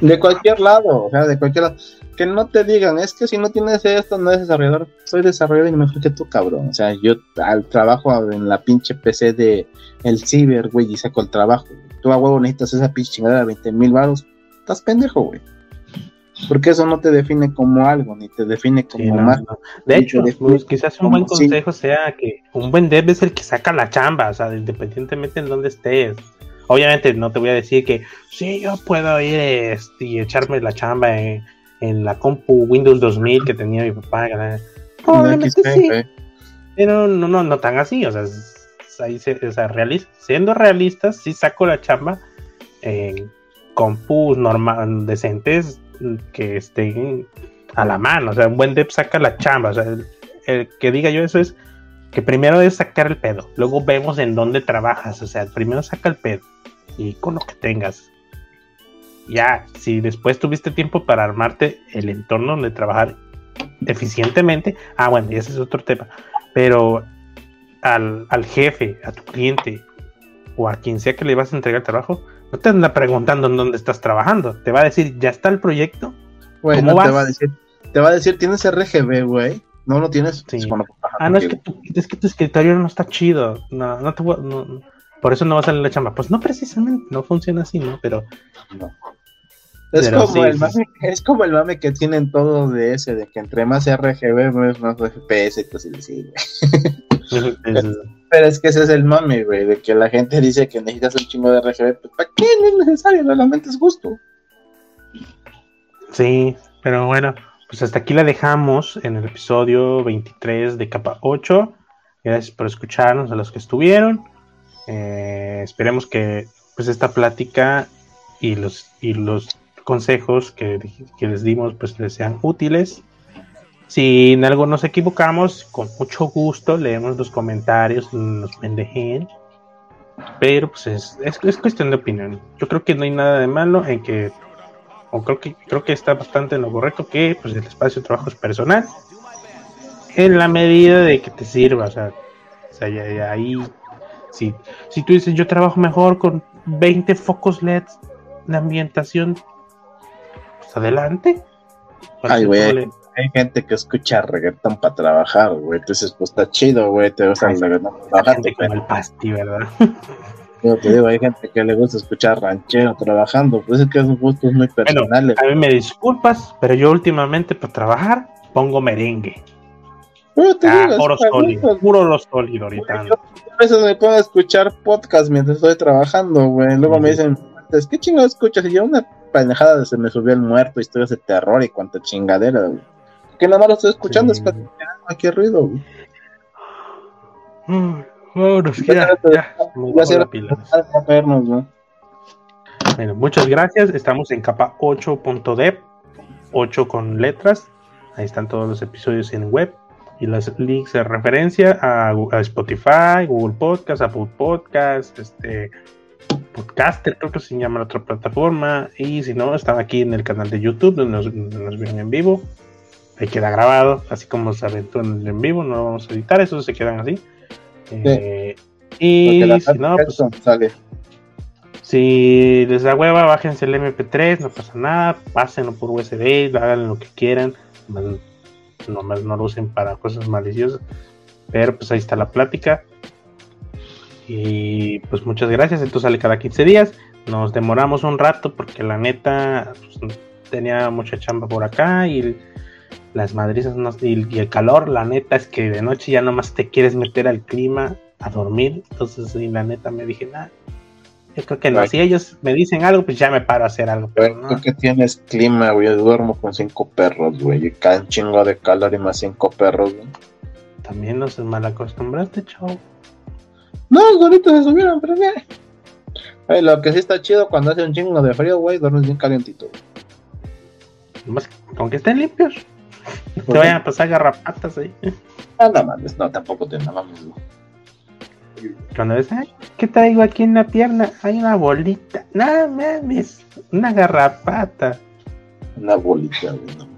Speaker 3: De cualquier lado, o sea, de cualquier lado. Que no te digan, es que si no tienes esto, no eres desarrollador. Soy desarrollador y mejor que tú, cabrón. O sea, yo al trabajo en la pinche PC de el ciber, güey, y saco el trabajo. Tú a huevo necesitas esa pinche chingada de 20 mil baros. Estás pendejo, güey. Porque eso no te define como algo, ni te define como
Speaker 1: Sí, no,
Speaker 3: más.
Speaker 1: no. De hecho, pues, quizás un buen
Speaker 3: sí.
Speaker 1: consejo sea que un buen dev es el que saca la chamba, o sea, independientemente en donde estés. Obviamente no te voy a decir que sí, yo puedo ir este, y echarme la chamba en, en la compu Windows 2000 que tenía mi papá. Probablemente
Speaker 3: XP,
Speaker 1: sí, pero no, no, no tan así, o sea, es- ahí se- o sea, realis- siendo realistas, sí saco la chamba en compus normal, decentes que estén a la mano, o sea, un buen dev saca la chamba, o sea, el, que diga yo eso es que primero es sacar el pedo, luego vemos en dónde trabajas, o sea, primero saca el pedo y con lo que tengas. Ya, si después tuviste tiempo para armarte el entorno donde trabajar eficientemente, ah, bueno, ese es otro tema, pero al, al jefe, a tu cliente o a quien sea que le vas a entregar trabajo, no te anda preguntando en dónde estás trabajando, te va a decir, ¿ya está el proyecto?
Speaker 3: Güey,
Speaker 1: ¿Cómo
Speaker 3: no te
Speaker 1: vas?
Speaker 3: va a decir. Te va a decir, ¿tienes RGB, güey? No lo tienes.
Speaker 1: Sí.
Speaker 3: Bueno, ajá,
Speaker 1: Ah, no, es que, tu, es que tu escritorio no está chido. No, no te voy a- no, no. por eso no va a salir la chamba. Pues no precisamente, no funciona así, ¿no? Pero
Speaker 3: No. Es
Speaker 1: Pero
Speaker 3: como,
Speaker 1: sí,
Speaker 3: el mame, es como el mame que tienen todos de ese, de que entre más RGB, más, más FPS, y pues sí, güey.
Speaker 1: es-
Speaker 3: Pero es que ese es el mame, güey, de que la gente dice que necesitas un chingo de RGB, pues ¿para qué? No es necesario, realmente es gusto.
Speaker 1: sí, pero bueno, pues hasta aquí la dejamos en el episodio 23 de capa 8. Gracias por escucharnos a los que estuvieron. Eh, esperemos que pues esta plática y los y los consejos que, que les dimos pues les sean útiles Si en algo nos equivocamos, con mucho gusto leemos los comentarios, nos pendejen. Pero pues es, es, es cuestión de opinión. Yo creo que no hay nada de malo en que, o creo que creo que está bastante en lo correcto que pues el espacio de trabajo es personal. En la medida de que te sirva, o sea, o sea ya- ahí si, si tú dices yo trabajo mejor con 20 focos LEDs de ambientación, adelante.
Speaker 3: Ay, güey. Hay gente que escucha reggaetón para trabajar, güey. Entonces, pues está chido, güey. Te gusta el reggaetón para trabajar.
Speaker 1: gente como el pasti, ¿verdad?
Speaker 3: Yo te digo, hay gente que le gusta escuchar ranchero trabajando. Pues es que son gustos muy personales.
Speaker 1: A mí me disculpas, pero yo últimamente para trabajar pongo merengue.
Speaker 3: Te
Speaker 1: Ah,
Speaker 3: digo,
Speaker 1: oro sólido,
Speaker 3: gustos.
Speaker 1: puro lo sólido ahorita.
Speaker 3: Yo a veces me pongo a escuchar podcast mientras estoy trabajando, güey. Luego me dicen, "Es, ¿qué chingado escuchas? Y yo una pendejada de se me subió el muerto, historias de terror y cuanta chingadera, güey. Que nada más lo estoy escuchando,
Speaker 1: Sí.
Speaker 3: es para cualquier ruido, güey.
Speaker 1: Vámonos, ya, ya, me
Speaker 3: Ya
Speaker 1: bajó
Speaker 3: se
Speaker 1: la
Speaker 3: la-
Speaker 1: pila.
Speaker 3: A vernos, güey.
Speaker 1: Bueno, muchas gracias. Estamos en capa 8.dev, 8 con letras. Ahí están todos los episodios en web y los links de referencia a, a Spotify, Google Podcast, Apple Podcast, este Podcaster, creo que se llama la otra plataforma. Y si no, están aquí en el canal de YouTube donde nos, donde nos en vivo. Ahí queda grabado, así como se aventó en el en vivo. No vamos a editar, eso se quedan así. Eh, y si no, pues
Speaker 3: sale.
Speaker 1: si les da hueva, bájense el MP3, no pasa nada, pásenlo por USB, hagan lo que quieran, nomás, nomás no lo usen para cosas maliciosas. Pero pues ahí está la plática. Y pues muchas gracias, esto sale cada 15 días. Nos demoramos un rato porque la neta pues, tenía mucha chamba por acá y las madrizas no- y, y el calor, la neta es que de noche ya nomás te quieres meter al clima a dormir. Entonces, y la neta me dije, nada, yo creo que no. Si ellos me dicen algo, pues ya me paro a hacer algo.
Speaker 3: Güey,
Speaker 1: Pero no.
Speaker 3: tú que tienes clima, güey. Yo duermo con cinco perros, güey. Y un chingo de calor y más cinco perros, güey.
Speaker 1: También nos mal acostumbraste, chavo.
Speaker 3: No, ahorita se subieron, pero. Ay, lo que sí está chido cuando hace un chingo de frío, güey, duermes bien calientito.
Speaker 1: Nomás con que estén limpios. No te vayan a pasar garrapatas ahí.
Speaker 3: Ah, no mames, no, tampoco te nada mames, güey.
Speaker 1: Cuando ves, ay, ¿qué traigo aquí en la pierna? Hay una bolita. No mames, una garrapata.
Speaker 3: Una bolita, güey. no.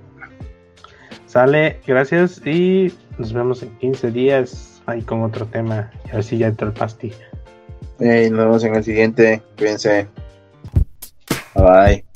Speaker 1: Sale, gracias y nos vemos en 15 días ahí con otro tema. Y a ver si ya entró el pasti.
Speaker 3: Ey, nos vemos en el siguiente. Cuídense. Bye.